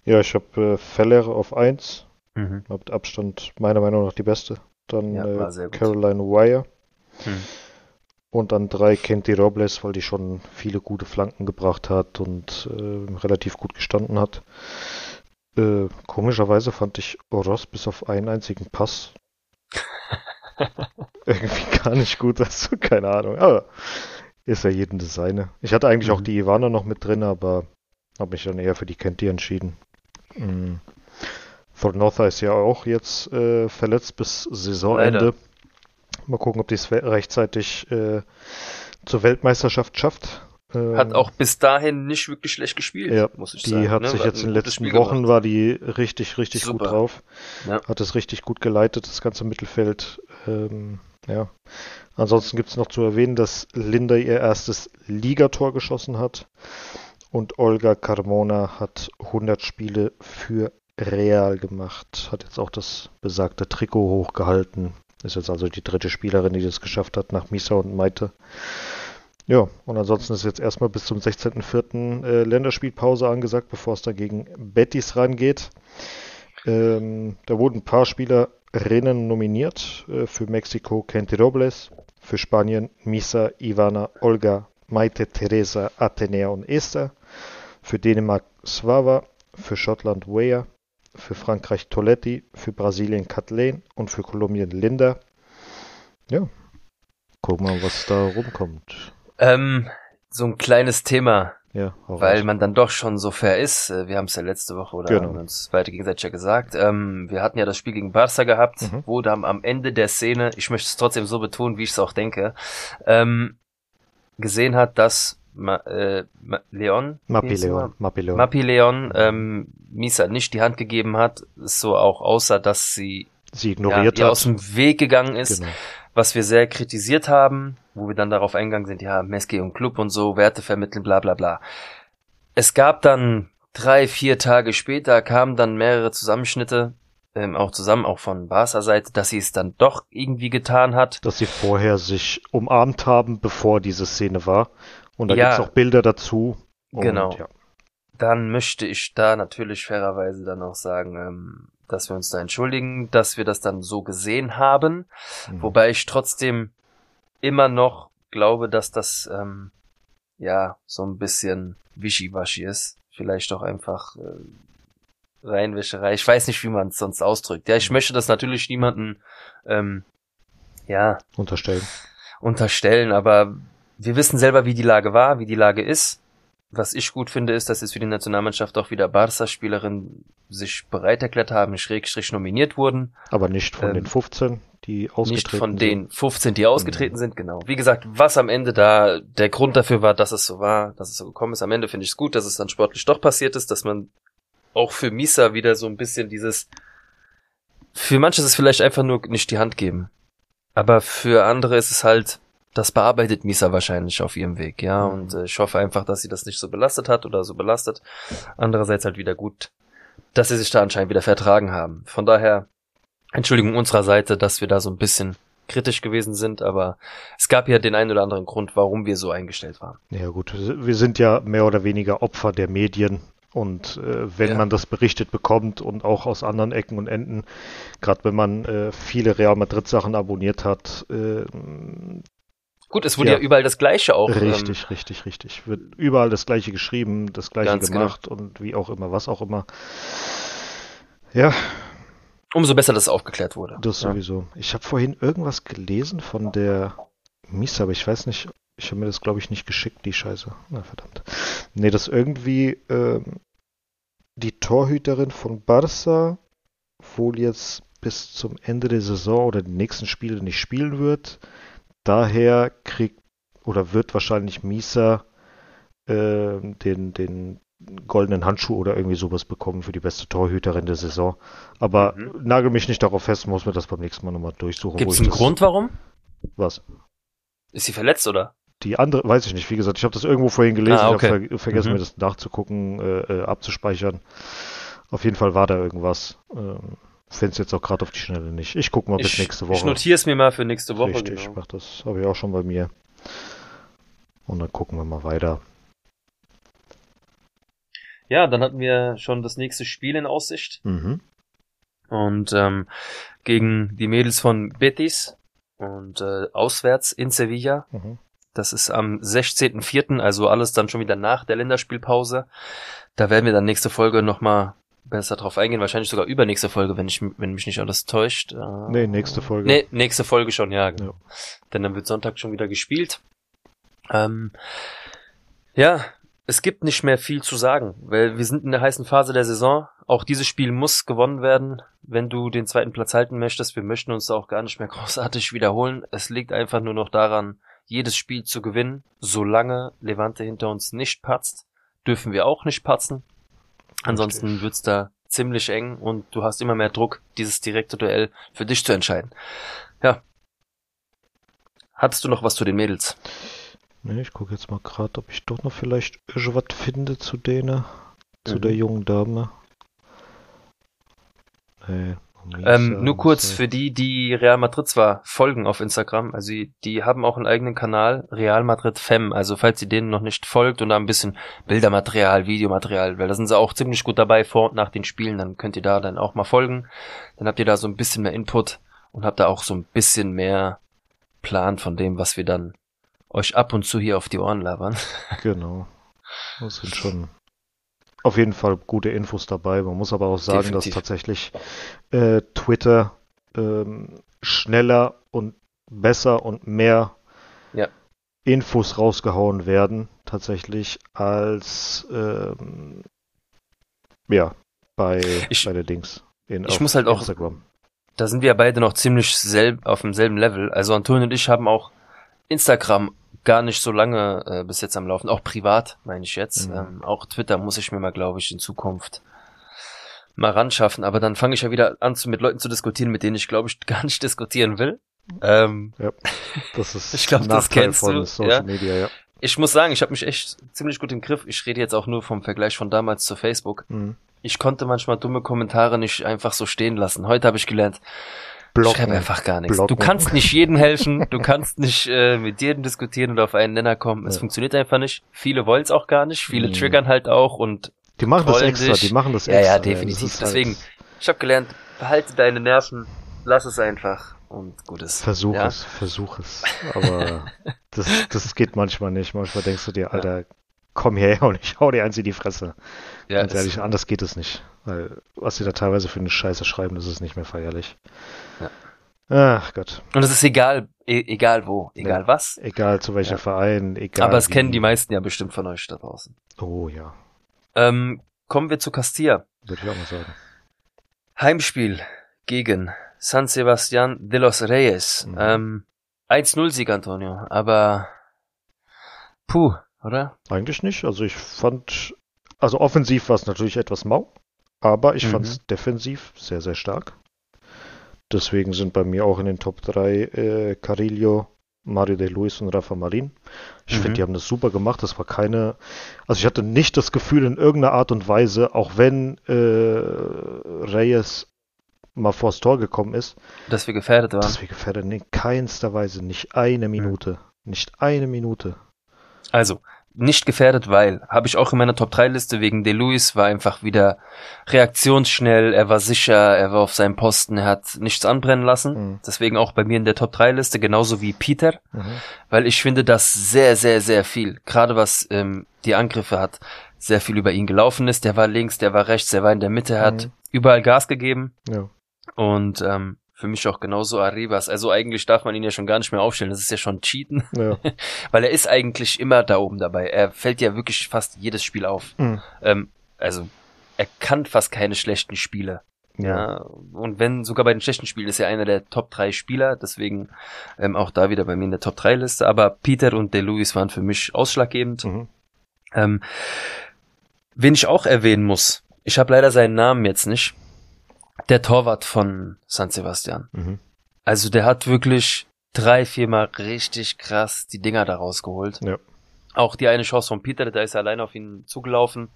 C: Ja, ich habe äh, Feller auf 1,
D: Mhm.
C: mit Abstand meiner Meinung nach die beste. Dann
D: Ja,
C: äh. Caroline Wire
D: Hm.
C: Und dann drei Kenty Robles, weil die schon viele gute Flanken gebracht hat und äh, relativ gut gestanden hat. Äh, komischerweise fand ich Oros bis auf einen einzigen Pass [LAUGHS] irgendwie gar nicht gut, du keine Ahnung. Aber ist ja jedem das seine. Ich hatte eigentlich auch
D: Mhm.
C: die Ivana noch mit drin, aber habe mich dann eher für die Kenty entschieden. Mhm. Thornotha ist ja auch jetzt äh, verletzt bis Saisonende. Mal gucken, ob die es rechtzeitig äh, zur Weltmeisterschaft schafft.
D: Hat ähm, auch bis dahin nicht wirklich schlecht gespielt,
C: ja, muss ich die sagen. Die hat ne? sich war jetzt in den letzten Wochen gemacht. war die richtig, richtig Super. gut drauf. Ja. Hat es richtig gut geleitet, das ganze Mittelfeld. Ähm, ja. Ansonsten gibt es noch zu erwähnen, dass Linda ihr erstes Ligator geschossen hat und Olga Carmona hat 100 Spiele für Real gemacht. Hat jetzt auch das besagte Trikot hochgehalten. Ist jetzt also die dritte Spielerin, die das geschafft hat, nach Misa und Maite. Ja, und ansonsten ist jetzt erstmal bis zum 16.04. Äh, Länderspielpause angesagt, bevor es dann gegen Betis rangeht. Ähm, da wurden ein paar Spielerinnen nominiert. Äh, für Mexiko Kenti Robles, für Spanien Misa, Ivana, Olga, Maite, Teresa, Atenea und Esther. Für Dänemark Svava, für Schottland Weah, für Frankreich Toletti, für Brasilien Kathleen und für Kolumbien Linda. Ja, gucken wir mal, was da rumkommt.
D: Ähm, so ein kleines Thema.
C: Ja,
D: weil raus. man dann doch schon so fair ist. Äh, wir haben es ja letzte Woche oder genau. haben uns beide gegenseitig ja gesagt. Ähm, wir hatten ja das Spiel gegen Barca gehabt, mhm. wo dann am Ende der Szene, ich möchte es trotzdem so betonen, wie ich es auch denke, ähm, gesehen hat, dass Ma, äh, Ma, Leon,
C: Mapi Leon, Mapi Leon,
D: Mapi Leon ähm, Misa nicht die Hand gegeben hat, so auch aussah, dass sie
C: sie ignoriert
D: ja, hat, aus dem Weg gegangen ist. Genau was wir sehr kritisiert haben, wo wir dann darauf eingegangen sind, ja, Meski und Club und so, Werte vermitteln, bla bla bla. Es gab dann drei, vier Tage später kamen dann mehrere Zusammenschnitte, ähm, auch zusammen, auch von Barca Seite, dass sie es dann doch irgendwie getan hat.
C: Dass sie vorher sich umarmt haben, bevor diese Szene war. Und da ja, gibt's auch Bilder dazu.
D: Und, genau. Ja. Dann möchte ich da natürlich fairerweise dann auch sagen, ähm, dass wir uns da entschuldigen, dass wir das dann so gesehen haben. Mhm. Wobei ich trotzdem immer noch glaube, dass das ähm, ja so ein bisschen wischiwaschi ist. Vielleicht doch einfach äh, Reinwäscherei. Ich weiß nicht, wie man es sonst ausdrückt. Ja, ich möchte das natürlich niemanden ähm, ja
C: unterstellen.
D: Unterstellen, aber wir wissen selber, wie die Lage war, wie die Lage ist was ich gut finde, ist, dass jetzt für die Nationalmannschaft auch wieder Barca-Spielerinnen sich bereit erklärt haben, schrägstrich nominiert wurden.
C: Aber nicht von ähm, den 15, die ausgetreten sind. Nicht
D: von sind. den 15, die ausgetreten mhm. sind, genau. Wie gesagt, was am Ende da der Grund dafür war, dass es so war, dass es so gekommen ist. Am Ende finde ich es gut, dass es dann sportlich doch passiert ist, dass man auch für Misa wieder so ein bisschen dieses, für manche ist es vielleicht einfach nur nicht die Hand geben. Aber für andere ist es halt, das bearbeitet Misa wahrscheinlich auf ihrem Weg, ja. Mhm. Und äh, ich hoffe einfach, dass sie das nicht so belastet hat oder so belastet. Andererseits halt wieder gut, dass sie sich da anscheinend wieder vertragen haben. Von daher, Entschuldigung unserer Seite, dass wir da so ein bisschen kritisch gewesen sind, aber es gab ja den einen oder anderen Grund, warum wir so eingestellt waren.
C: Ja gut, wir sind ja mehr oder weniger Opfer der Medien und äh, wenn ja. man das berichtet bekommt und auch aus anderen Ecken und Enden, gerade wenn man äh, viele Real Madrid Sachen abonniert hat, äh,
D: Gut, es wurde ja, ja überall das Gleiche auch.
C: Richtig, ähm, richtig, richtig. Wird überall das Gleiche geschrieben, das Gleiche genau. gemacht genau. und wie auch immer, was auch immer. Ja.
D: Umso besser, dass es aufgeklärt wurde.
C: Das ja. sowieso. Ich habe vorhin irgendwas gelesen von der Misa, aber ich weiß nicht, ich habe mir das glaube ich nicht geschickt, die Scheiße. Na verdammt. Nee, dass irgendwie ähm, die Torhüterin von Barca wohl jetzt bis zum Ende der Saison oder die nächsten Spiele nicht spielen wird Daher kriegt oder wird wahrscheinlich Misa äh, den, den goldenen Handschuh oder irgendwie sowas bekommen für die beste Torhüterin der Saison. Aber mhm. nagel mich nicht darauf fest, muss mir das beim nächsten Mal nochmal durchsuchen.
D: Gibt es einen Grund, warum?
C: Was?
D: Ist sie verletzt, oder?
C: Die andere, weiß ich nicht. Wie gesagt, ich habe das irgendwo vorhin gelesen. Ah, okay. Ich habe ver vergessen, mhm. mir das nachzugucken, äh, äh, abzuspeichern. Auf jeden Fall war da irgendwas. Ähm, Finde es jetzt auch gerade auf die Schnelle nicht. Ich gucke mal bis nächste Woche.
D: Ich notiere es mir mal für nächste Woche.
C: Richtig, genau. mach das habe ich auch schon bei mir. Und dann gucken wir mal weiter.
D: Ja, dann hatten wir schon das nächste Spiel in Aussicht.
C: Mhm.
D: Und ähm, gegen die Mädels von Betis und äh, auswärts in Sevilla. Mhm. Das ist am 16.04., also alles dann schon wieder nach der Länderspielpause. Da werden wir dann nächste Folge nochmal besser drauf eingehen. Wahrscheinlich sogar übernächste Folge, wenn ich, wenn mich nicht alles täuscht. Äh,
C: nee, nächste Folge.
D: Nee, nächste Folge schon, ja, genau. Ja. Denn dann wird Sonntag schon wieder gespielt. Ähm, ja, es gibt nicht mehr viel zu sagen, weil wir sind in der heißen Phase der Saison. auch dieses Spiel muss gewonnen werden, wenn du den zweiten Platz halten möchtest. Wir möchten uns auch gar nicht mehr [LAUGHS] großartig wiederholen. Es liegt einfach nur noch daran, jedes Spiel zu gewinnen. Solange Levante hinter uns nicht patzt, dürfen wir auch nicht patzen. Ansonsten wird's da ziemlich eng und du hast immer mehr Druck, dieses direkte Duell für dich zu entscheiden. Ja. Hattest du noch was zu den Mädels?
C: Nee, ich gucke jetzt mal gerade, ob ich doch noch vielleicht irgendwas finde zu denen, zu
D: Mhm.
C: der jungen Dame. Nee.
D: Ähm, nur kurz für die, die Real Madrid zwar folgen auf Instagram, also die, die haben auch einen eigenen Kanal, Real Madrid Fem, also falls ihr denen noch nicht folgt und da ein bisschen Bildermaterial, Videomaterial, weil da sind sie auch ziemlich gut dabei vor und nach den Spielen, dann könnt ihr da dann auch mal folgen, dann habt ihr da so ein bisschen mehr Input und habt da auch so ein bisschen mehr Plan von dem, was wir dann euch ab und zu hier auf die Ohren labern.
C: Genau. Das sind schon auf jeden Fall gute Infos dabei. Man muss aber auch sagen,
D: Definitiv.
C: dass tatsächlich äh, Twitter ähm, schneller und besser und mehr
D: Ja.
C: Infos rausgehauen werden, tatsächlich, als ähm, ja, bei,
D: Ich-
C: bei der Dings. In,
D: ich muss halt auch-
C: Instagram.
D: da sind wir beide noch ziemlich selb, auf demselben Level. Also Antonio und ich haben auch Instagram gar nicht so lange äh, bis jetzt am Laufen. Auch privat, meine ich jetzt.
C: Mhm.
D: Ähm, auch Twitter muss ich mir mal, glaube ich, in Zukunft mal ran schaffen. Aber dann fange ich ja wieder an, zu, mit Leuten zu diskutieren, mit denen ich, glaube ich, [LAUGHS] gar nicht diskutieren will. Ähm,
C: Das ist [LAUGHS]
D: Ich glaub,
C: ein
D: das kennst du,
C: Social
D: ja.
C: Media, ja.
D: ich muss sagen, ich habe mich echt ziemlich gut im Griff. Ich rede jetzt auch nur vom Vergleich von damals zu Facebook.
C: Mhm.
D: Ich konnte manchmal dumme Kommentare nicht einfach so stehen lassen. Heute habe ich gelernt,
C: Blocken.
D: Schreib einfach gar nichts.
C: Blocken.
D: Du kannst nicht jedem helfen, du kannst nicht äh, mit jedem diskutieren oder auf einen Nenner kommen. Es
C: Ja.
D: funktioniert einfach nicht. Viele wollen es auch gar nicht, viele
C: Mhm.
D: triggern halt auch und
C: Die machen das extra,
D: dich.
C: die machen das
D: Ja,
C: extra.
D: ja, definitiv.
C: das ist halt-
D: Deswegen, ich habe gelernt, behalte deine Nerven, lass es einfach und gut ist.
C: Versuch
D: ja?
C: es, versuch es. Aber [LAUGHS] das, das geht manchmal nicht. Manchmal denkst du dir, Alter, komm hierher und ich hau dir eins in die Fresse.
D: Ja,
C: Ganz ehrlich, anders geht es nicht. Weil was sie da teilweise für eine Scheiße schreiben, das ist nicht mehr feierlich.
D: Ja.
C: Ach Gott.
D: und es ist egal, e egal wo, egal
C: Ja.
D: was.
C: Egal zu welchem
D: Ja.
C: Verein, egal.
D: Aber es kennen die meisten ja bestimmt von euch da draußen.
C: Oh ja,
D: Ähm, kommen wir zu Castilla.
C: würde ich auch mal sagen.
D: Heimspiel gegen San Sebastián de los Reyes.
C: Mhm.
D: Ähm, 1-0-Sieg, Antonio. Aber puh, oder?
C: Eigentlich nicht. Also ich fand, also offensiv war es natürlich etwas mau, aber ich
D: Mhm.
C: fand es defensiv sehr, sehr stark. Deswegen sind bei mir auch in den Top 3 äh, Carillo, Mario de Luis und Rafa Marin. Ich
D: Mhm.
C: finde, die haben das super gemacht. Das war keine, also ich hatte nicht das Gefühl in irgendeiner Art und Weise, auch wenn äh, Reyes mal vors Tor gekommen ist,
D: Dass wir gefährdet waren.
C: dass wir gefährdet in keinster Weise, nicht eine Minute, nicht eine Minute.
D: Also, nicht gefährdet, weil, habe ich auch in meiner Top 3 Liste wegen De Luis, war einfach wieder reaktionsschnell, er war sicher, er war auf seinem Posten, er hat nichts anbrennen lassen.
C: Mhm.
D: Deswegen auch bei mir in der Top 3 Liste, genauso wie Peter.
C: Mhm.
D: weil ich finde, dass sehr, sehr, sehr viel, gerade was ähm, die Angriffe hat, sehr viel über ihn gelaufen ist. Der war links, der war rechts, der war in der Mitte, hat
C: Mhm.
D: überall Gas gegeben
C: Ja.
D: und ähm, für mich auch genauso Arribas. Also eigentlich darf man ihn ja schon gar nicht mehr aufstellen. Das ist ja schon Cheaten,
C: Ja. [LAUGHS]
D: weil er ist eigentlich immer da oben dabei. Er fällt ja wirklich fast jedes Spiel auf.
C: Mhm.
D: Ähm, also er kann fast keine schlechten Spiele. Ja. Und wenn sogar bei den schlechten Spielen ist er einer der Top 3 Spieler, deswegen ähm, auch da wieder bei mir in der Top 3 Liste. Aber Peter und De Luis waren für mich ausschlaggebend.
C: Mhm.
D: Ähm, wen ich auch erwähnen muss, ich habe leider seinen Namen jetzt nicht, der Torwart von San Sebastian.
C: Mhm.
D: Also der hat wirklich drei, viermal richtig krass die Dinger da rausgeholt.
C: Ja.
D: Auch die eine Chance von Peter, da ist er allein auf ihn zugelaufen.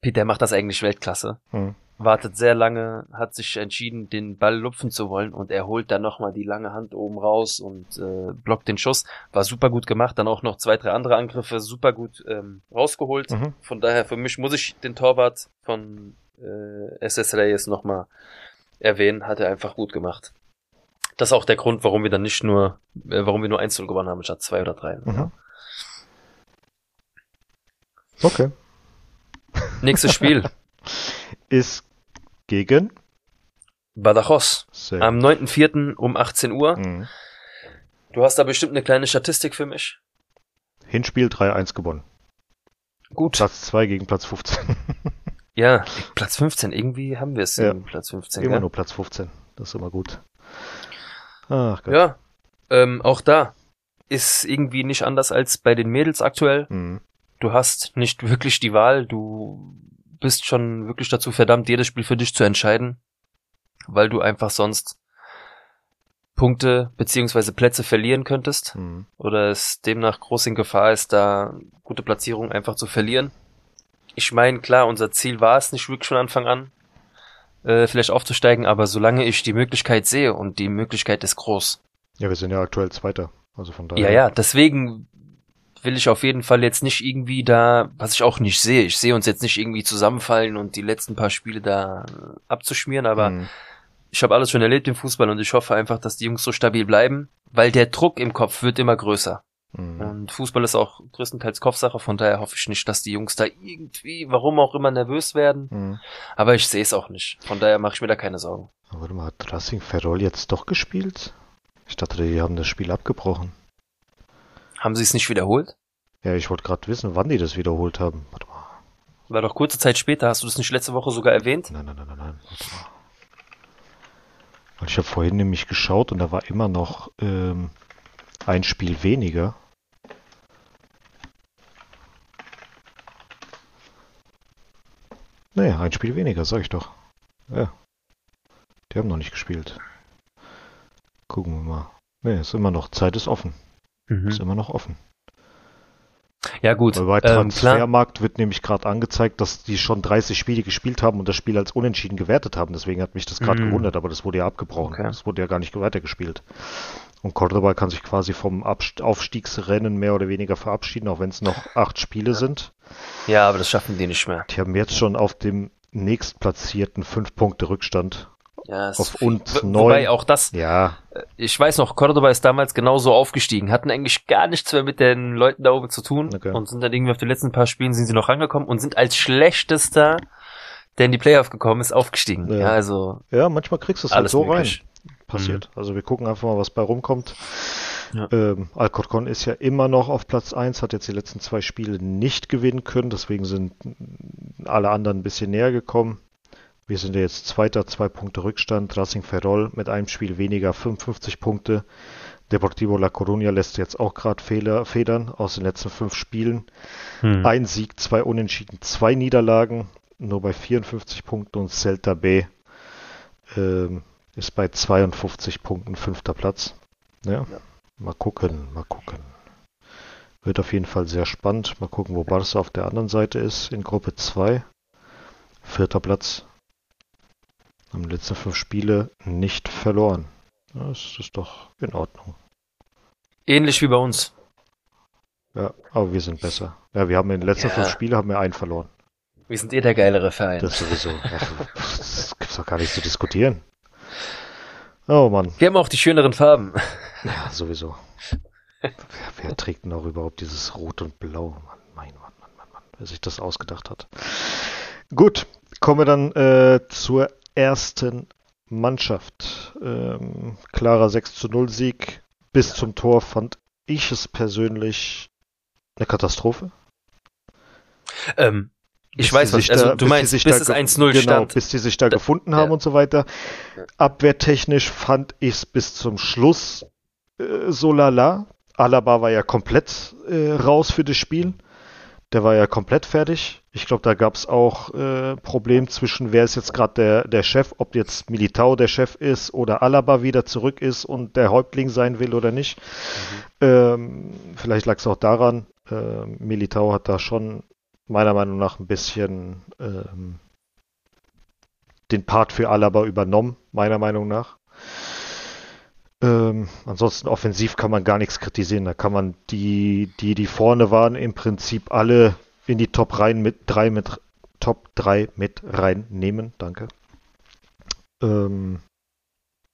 D: Peter macht das eigentlich Weltklasse.
C: Mhm.
D: Wartet sehr lange, hat sich entschieden, den Ball lupfen zu wollen und er holt dann nochmal die lange Hand oben raus und äh, blockt den Schuss. War super gut gemacht, dann auch noch zwei, drei andere Angriffe super gut ähm, rausgeholt.
C: Mhm.
D: Von daher, für mich muss ich den Torwart von äh, SS Reyes nochmal erwähnen, hat er einfach gut gemacht. Das ist auch der Grund, warum wir dann nicht nur, äh, warum wir nur 1 gewonnen haben, statt 2 oder 3.
C: Mhm. Okay.
D: Nächstes Spiel. [LAUGHS]
C: Ist gegen
D: Badajoz.
C: sehr
D: Am 9.4. um 18 Uhr.
C: Mhm.
D: Du hast da bestimmt eine kleine Statistik für mich.
C: Hinspiel 3-1 gewonnen.
D: Gut.
C: Platz 2 gegen Platz 15. [LAUGHS]
D: Ja, Platz 15, irgendwie haben wir es
C: Ja.
D: Platz 15.
C: Immer
D: gell?
C: nur Platz 15. Das ist immer gut. Ach Gott.
D: Ja, ähm, auch da ist irgendwie nicht anders als bei den Mädels aktuell.
C: Mhm.
D: Du hast nicht wirklich die Wahl, du bist schon wirklich dazu verdammt, jedes Spiel für dich zu entscheiden, weil du einfach sonst Punkte beziehungsweise Plätze verlieren könntest
C: Mhm.
D: oder es demnach groß in Gefahr ist, da gute Platzierungen einfach zu verlieren. Ich meine, klar, unser Ziel war es nicht wirklich von Anfang an, äh, vielleicht aufzusteigen, aber solange ich die Möglichkeit sehe und die Möglichkeit ist groß,
C: Ja, wir sind ja aktuell Zweiter. Also von daher.
D: ja, ja, deswegen will ich auf jeden Fall jetzt nicht irgendwie da, was ich auch nicht sehe, ich sehe uns jetzt nicht irgendwie zusammenfallen und die letzten paar Spiele da abzuschmieren, aber
C: Mhm.
D: ich habe alles schon erlebt im Fußball und ich hoffe einfach, dass die Jungs so stabil bleiben, weil der Druck im Kopf wird immer größer.
C: Mhm.
D: Und Fußball ist auch größtenteils Kopfsache, von daher hoffe ich nicht, dass die Jungs da irgendwie, warum auch immer, nervös werden.
C: Mhm.
D: Aber ich sehe es auch nicht. Von daher mache ich mir da keine Sorgen.
C: Warte mal, hat Racing Ferrol jetzt doch gespielt? Ich dachte, die haben das Spiel abgebrochen.
D: Haben sie es nicht wiederholt?
C: Ja, ich wollte gerade wissen, wann die das wiederholt haben. Warte mal.
D: War doch kurze Zeit später, hast du das nicht letzte Woche sogar erwähnt?
C: Nein, nein, nein, nein, nein. Warte mal. Weil ich habe vorhin nämlich geschaut und da war immer noch ähm, ein Spiel weniger. Nee, ein Spiel weniger, sag ich doch. Ja. Die haben noch nicht gespielt. Gucken wir mal. Nee, ist immer noch, Zeit ist offen. Ist immer noch offen.
D: Ja gut,
C: Weil bei
D: ähm.
C: Transfermarkt wird nämlich gerade angezeigt, dass die schon 30 Spiele gespielt haben und das Spiel als unentschieden gewertet haben. Deswegen hat mich das gerade
D: Mm.
C: gewundert, aber das wurde ja abgebrochen.
D: Okay.
C: Das wurde ja gar nicht weitergespielt. Und Cordoba kann sich quasi vom Aufstiegsrennen mehr oder weniger verabschieden, auch wenn es noch acht Spiele sind.
D: Ja, aber das schaffen die nicht mehr.
C: Die haben jetzt schon auf dem nächstplatzierten fünf Punkte Rückstand.
D: Ja,
C: Auf uns neun.
D: Wobei auch das,
C: Ja,
D: ich weiß noch, Cordoba ist damals genauso aufgestiegen, hatten eigentlich gar nichts mehr mit den Leuten da oben zu tun
C: Okay.
D: und sind dann irgendwie auf die letzten paar Spielen sind sie noch rangekommen und sind als schlechtester, der in die Playoff gekommen ist, aufgestiegen.
C: Ja.
D: Ja, also
C: ja, manchmal kriegst du es halt
D: alles
C: so
D: möglich.
C: rein. Passiert. Also wir gucken einfach mal, was bei rumkommt.
D: Ja.
C: Ähm, Alcorcon ist ja immer noch auf Platz 1, hat jetzt die letzten zwei Spiele nicht gewinnen können, deswegen sind alle anderen ein bisschen näher gekommen. Wir sind ja jetzt Zweiter, zwei Punkte Rückstand. Racing Ferrol mit einem Spiel weniger, 55 Punkte. Deportivo La Coruña lässt jetzt auch gerade Fehler, Federn aus den letzten fünf Spielen.
D: Hm.
C: Ein Sieg, zwei Unentschieden, zwei Niederlagen, nur bei 54 Punkten und Celta B ähm, ist bei 52 Punkten fünfter Platz. Ja. Mal gucken, mal gucken. Wird auf jeden Fall sehr spannend. Mal gucken, wo Barca auf der anderen Seite ist in Gruppe 2. Vierter Platz. Haben die letzten fünf Spiele nicht verloren. Ja, Das ist doch in Ordnung.
D: Ähnlich wie bei uns.
C: Ja, aber wir sind besser. Ja, wir haben in den letzten
D: Ja.
C: fünf Spielen haben wir einen verloren.
D: Wir sind eh der geilere Verein.
C: Das sowieso. Ja, das gibt's doch gar nicht zu diskutieren. Oh Mann.
D: Wir haben auch die schöneren Farben.
C: Ja, sowieso. Wer, wer trägt denn auch überhaupt dieses Rot und Blau? Mann, mein Mann, Mann, Mann, Mann. Wer sich das ausgedacht hat. Gut, kommen wir dann äh, zur ersten Mannschaft. Ähm, klarer 6 zu 0 Sieg. Bis zum Tor fand ich es persönlich eine Katastrophe.
D: Ähm, ich
C: Bis
D: weiß was, also
C: da-
D: du
C: bis
D: meinst, bis
C: da
D: es
C: ge-
D: 1-0
C: genau,
D: stand.
C: bis die sich da
D: Da-
C: gefunden haben
D: ja.
C: und so weiter. Abwehrtechnisch fand ich es bis zum Schluss äh, so lala. Alaba war ja komplett äh, raus für das Spiel. Der war ja komplett fertig. Ich glaube, da gab es auch äh, Problem zwischen, wer ist jetzt gerade der, der Chef, ob jetzt Militao der Chef ist oder Alaba wieder zurück ist und der Häuptling sein will oder nicht. Ähm, vielleicht lag es auch daran, äh, Militao hat da schon meiner Meinung nach ein bisschen ähm, den Part für Alaba übernommen, meiner Meinung nach. Ähm, ansonsten offensiv kann man gar nichts kritisieren. Da kann man die, die, die vorne waren, im Prinzip alle in die Top rein mit drei mit Top 3 mit reinnehmen. Danke. Ähm,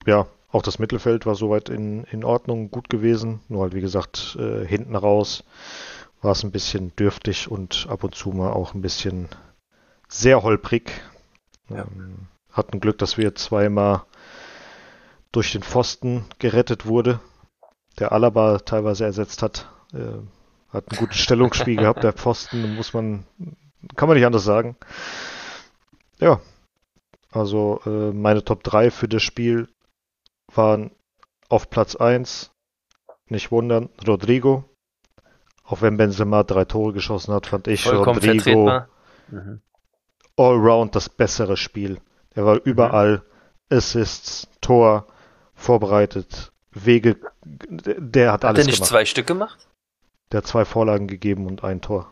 C: ja, auch das Mittelfeld war soweit in, in Ordnung, gut gewesen. Nur halt, wie gesagt, äh, hinten raus war es ein bisschen dürftig und ab und zu mal auch ein bisschen sehr holprig.
D: Ja.
C: Ähm, hatten Glück, dass wir zweimal durch den Pfosten gerettet wurde, der Alaba teilweise ersetzt hat. Äh, hat ein gutes [LAUGHS] Stellungsspiel gehabt, der Pfosten, muss man, kann man nicht anders sagen. Ja. Also äh, meine Top 3 für das Spiel waren auf Platz 1, nicht wundern, Rodrigo. Auch wenn Benzema drei Tore geschossen hat, fand ich
D: Vollkommen
C: Rodrigo.
D: Mhm.
C: allround das bessere Spiel. Er war überall Assists, Tor, vorbereitet, Wege, der hat
D: Hat
C: alles
D: er nicht
C: gemacht.
D: zwei Stück gemacht?
C: Der hat zwei Vorlagen gegeben und ein Tor.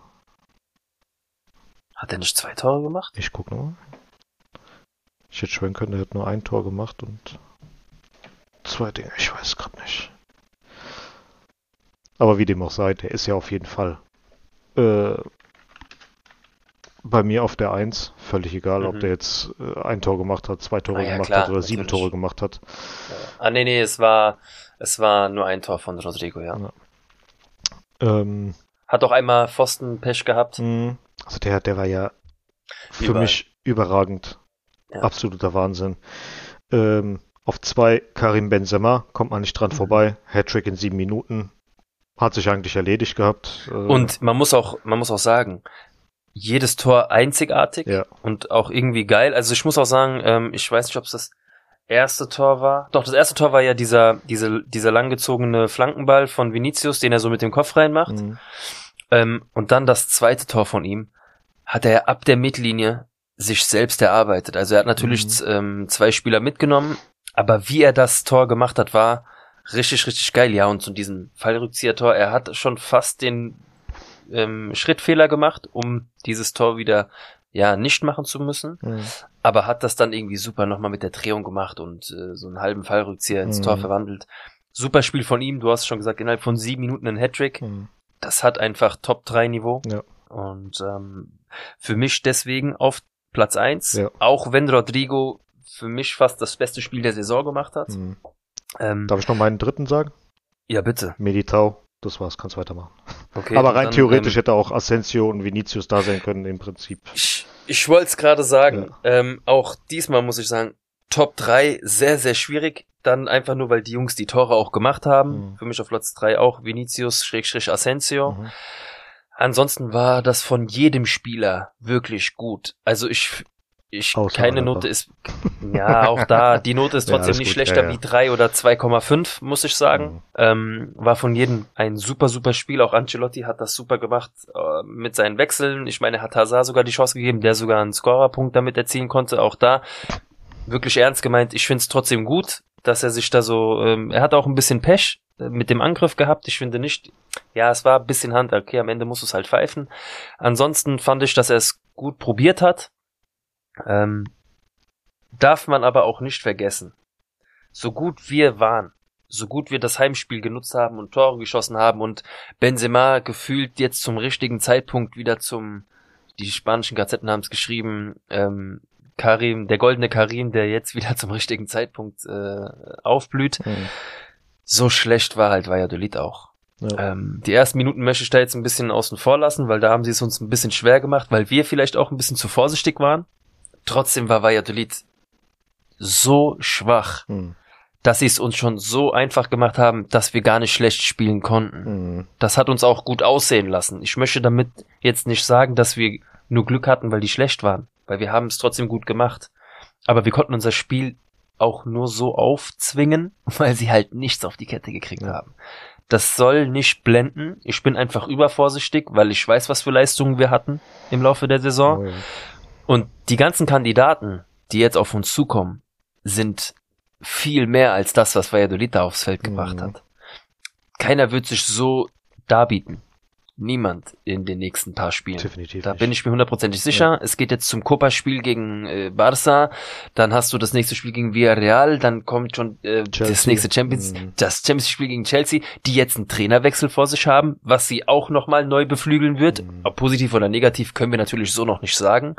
D: Hat er nicht zwei Tore gemacht?
C: Ich guck nochmal. Ich hätte schwören können, der hat nur ein Tor gemacht und zwei Dinge, ich weiß gerade nicht. Aber wie dem auch sei, der ist ja auf jeden Fall äh, bei mir auf der Eins. Völlig egal, ob
D: Mhm.
C: der jetzt äh, ein Tor gemacht hat, zwei Tore
D: Ah ja,
C: gemacht
D: klar,
C: hat oder sieben
D: natürlich.
C: Tore gemacht hat.
D: Ah, nee, nee, es war, es war nur ein Tor von Rodrigo, ja.
C: Ja. Ähm,
D: Hat auch einmal Pfosten-Pech gehabt.
C: mh, also der, der war ja für
D: Überall.
C: mich überragend.
D: Ja.
C: Absoluter Wahnsinn. Ähm, auf zwei Karim Benzema kommt man nicht dran
D: Mhm.
C: vorbei. Hattrick in sieben Minuten. Hat sich eigentlich erledigt gehabt. Äh,
D: Und man muss auch, man muss auch sagen, jedes Tor einzigartig
C: Ja.
D: und auch irgendwie geil. Also ich muss auch sagen, ähm, ich weiß nicht, ob es das erste Tor war. Doch, das erste Tor war ja dieser, diese, dieser langgezogene Flankenball von Vinicius, den er so mit dem Kopf reinmacht.
C: mh,
D: Ähm, und dann das zweite Tor von ihm hat er ab der Mittellinie sich selbst erarbeitet. Also er hat natürlich
C: Mhm.
D: ähm, zwei Spieler mitgenommen, aber wie er das Tor gemacht hat, war richtig, richtig geil. Ja, und zu diesem Fallrückzieher-Tor, er hat schon fast den ähm, Schrittfehler gemacht, um dieses Tor wieder ja nicht machen zu müssen,
C: mh,
D: aber hat das dann irgendwie super nochmal mit der Drehung gemacht und äh, so einen halben Fallrückzieher ins
C: Mhm.
D: Tor verwandelt. Super Spiel von ihm, du hast schon gesagt, innerhalb von sieben Minuten ein Hattrick
C: mh.
D: das hat einfach Top-3-Niveau.
C: Ja.
D: Und ähm, für mich deswegen auf Platz 1,
C: Ja.
D: auch wenn Rodrigo für mich fast das beste Spiel der Saison gemacht hat. Ähm,
C: Darf ich noch meinen dritten sagen?
D: ja, bitte.
C: Meditau. Das war's, kannst weitermachen.
D: Okay,
C: Aber rein
D: dann,
C: theoretisch
D: Ähm,
C: hätte auch Asensio und Vinicius da sein können im Prinzip.
D: ich ich wollte es gerade sagen. Ähm, auch diesmal muss ich sagen, Top 3 sehr, sehr schwierig. Dann einfach nur, weil die Jungs die Tore auch gemacht haben.
C: Mhm.
D: Für mich auf Platz 3 auch Vinicius, Schrägstrich Asensio.
C: Mhm.
D: Ansonsten war das von jedem Spieler wirklich gut. Also ich, ich
C: Außer
D: keine. Note ist, ja, auch da, die Note ist [LAUGHS]
C: Ja,
D: trotzdem
C: ist
D: nicht
C: gut,
D: schlechter
C: ja, ja.
D: wie 3 oder 2,5, muss ich sagen.
C: Mhm.
D: Ähm, war von jedem ein super, super Spiel. Auch Ancelotti hat das super gemacht äh, mit seinen Wechseln. Ich meine, er hat Hazard sogar die Chance gegeben, der sogar einen Scorerpunkt damit erzielen konnte. Auch da wirklich ernst gemeint. Ich finde es trotzdem gut, dass er sich da so, ähm, er hat auch ein bisschen Pech äh, mit dem Angriff gehabt. Ich finde nicht, ja, es war ein bisschen Hand, okay, am Ende muss es halt pfeifen. Ansonsten fand ich, dass er es gut probiert hat. Ähm, darf man aber auch nicht vergessen. So gut wir waren, so gut wir das Heimspiel genutzt haben und Tore geschossen haben und Benzema gefühlt jetzt zum richtigen Zeitpunkt wieder zum, die spanischen Gazetten haben es geschrieben, ähm, Karim, der goldene Karim, der jetzt wieder zum richtigen Zeitpunkt äh, aufblüht.
C: Mhm.
D: So schlecht war halt Valladolid auch.
C: Ja.
D: Ähm, die ersten Minuten möchte ich da jetzt ein bisschen außen vor lassen, weil da haben sie es uns ein bisschen schwer gemacht, weil wir vielleicht auch ein bisschen zu vorsichtig waren. Trotzdem war Valladolid so schwach,
C: Mhm.
D: dass sie es uns schon so einfach gemacht haben, dass wir gar nicht schlecht spielen konnten.
C: Mhm.
D: Das hat uns auch gut aussehen lassen. Ich möchte damit jetzt nicht sagen, dass wir nur Glück hatten, weil die schlecht waren, weil wir haben es trotzdem gut gemacht. Aber wir konnten unser Spiel auch nur so aufzwingen, [LAUGHS] weil sie halt nichts auf die Kette gekriegt
C: Ja.
D: haben. Das soll nicht blenden. Ich bin einfach übervorsichtig, weil ich weiß, was für Leistungen wir hatten im Laufe der Saison.
C: Oh, ja.
D: Und die ganzen Kandidaten, die jetzt auf uns zukommen, sind viel mehr als das, was Valladolid da aufs Feld gebracht
C: Mhm.
D: hat. Keiner wird sich so darbieten. Niemand in den nächsten paar Spielen.
C: Definitiv.
D: Da
C: nicht.
D: bin ich mir hundertprozentig sicher. Es geht jetzt zum Copa-Spiel gegen äh, Barça, dann hast du das nächste Spiel gegen Villarreal, dann kommt schon äh, das nächste Champions,
C: Mhm.
D: das Champions Spiel gegen Chelsea, die jetzt einen Trainerwechsel vor sich haben, was sie auch nochmal neu beflügeln wird.
C: Mhm.
D: Ob positiv oder negativ können wir natürlich so noch nicht sagen.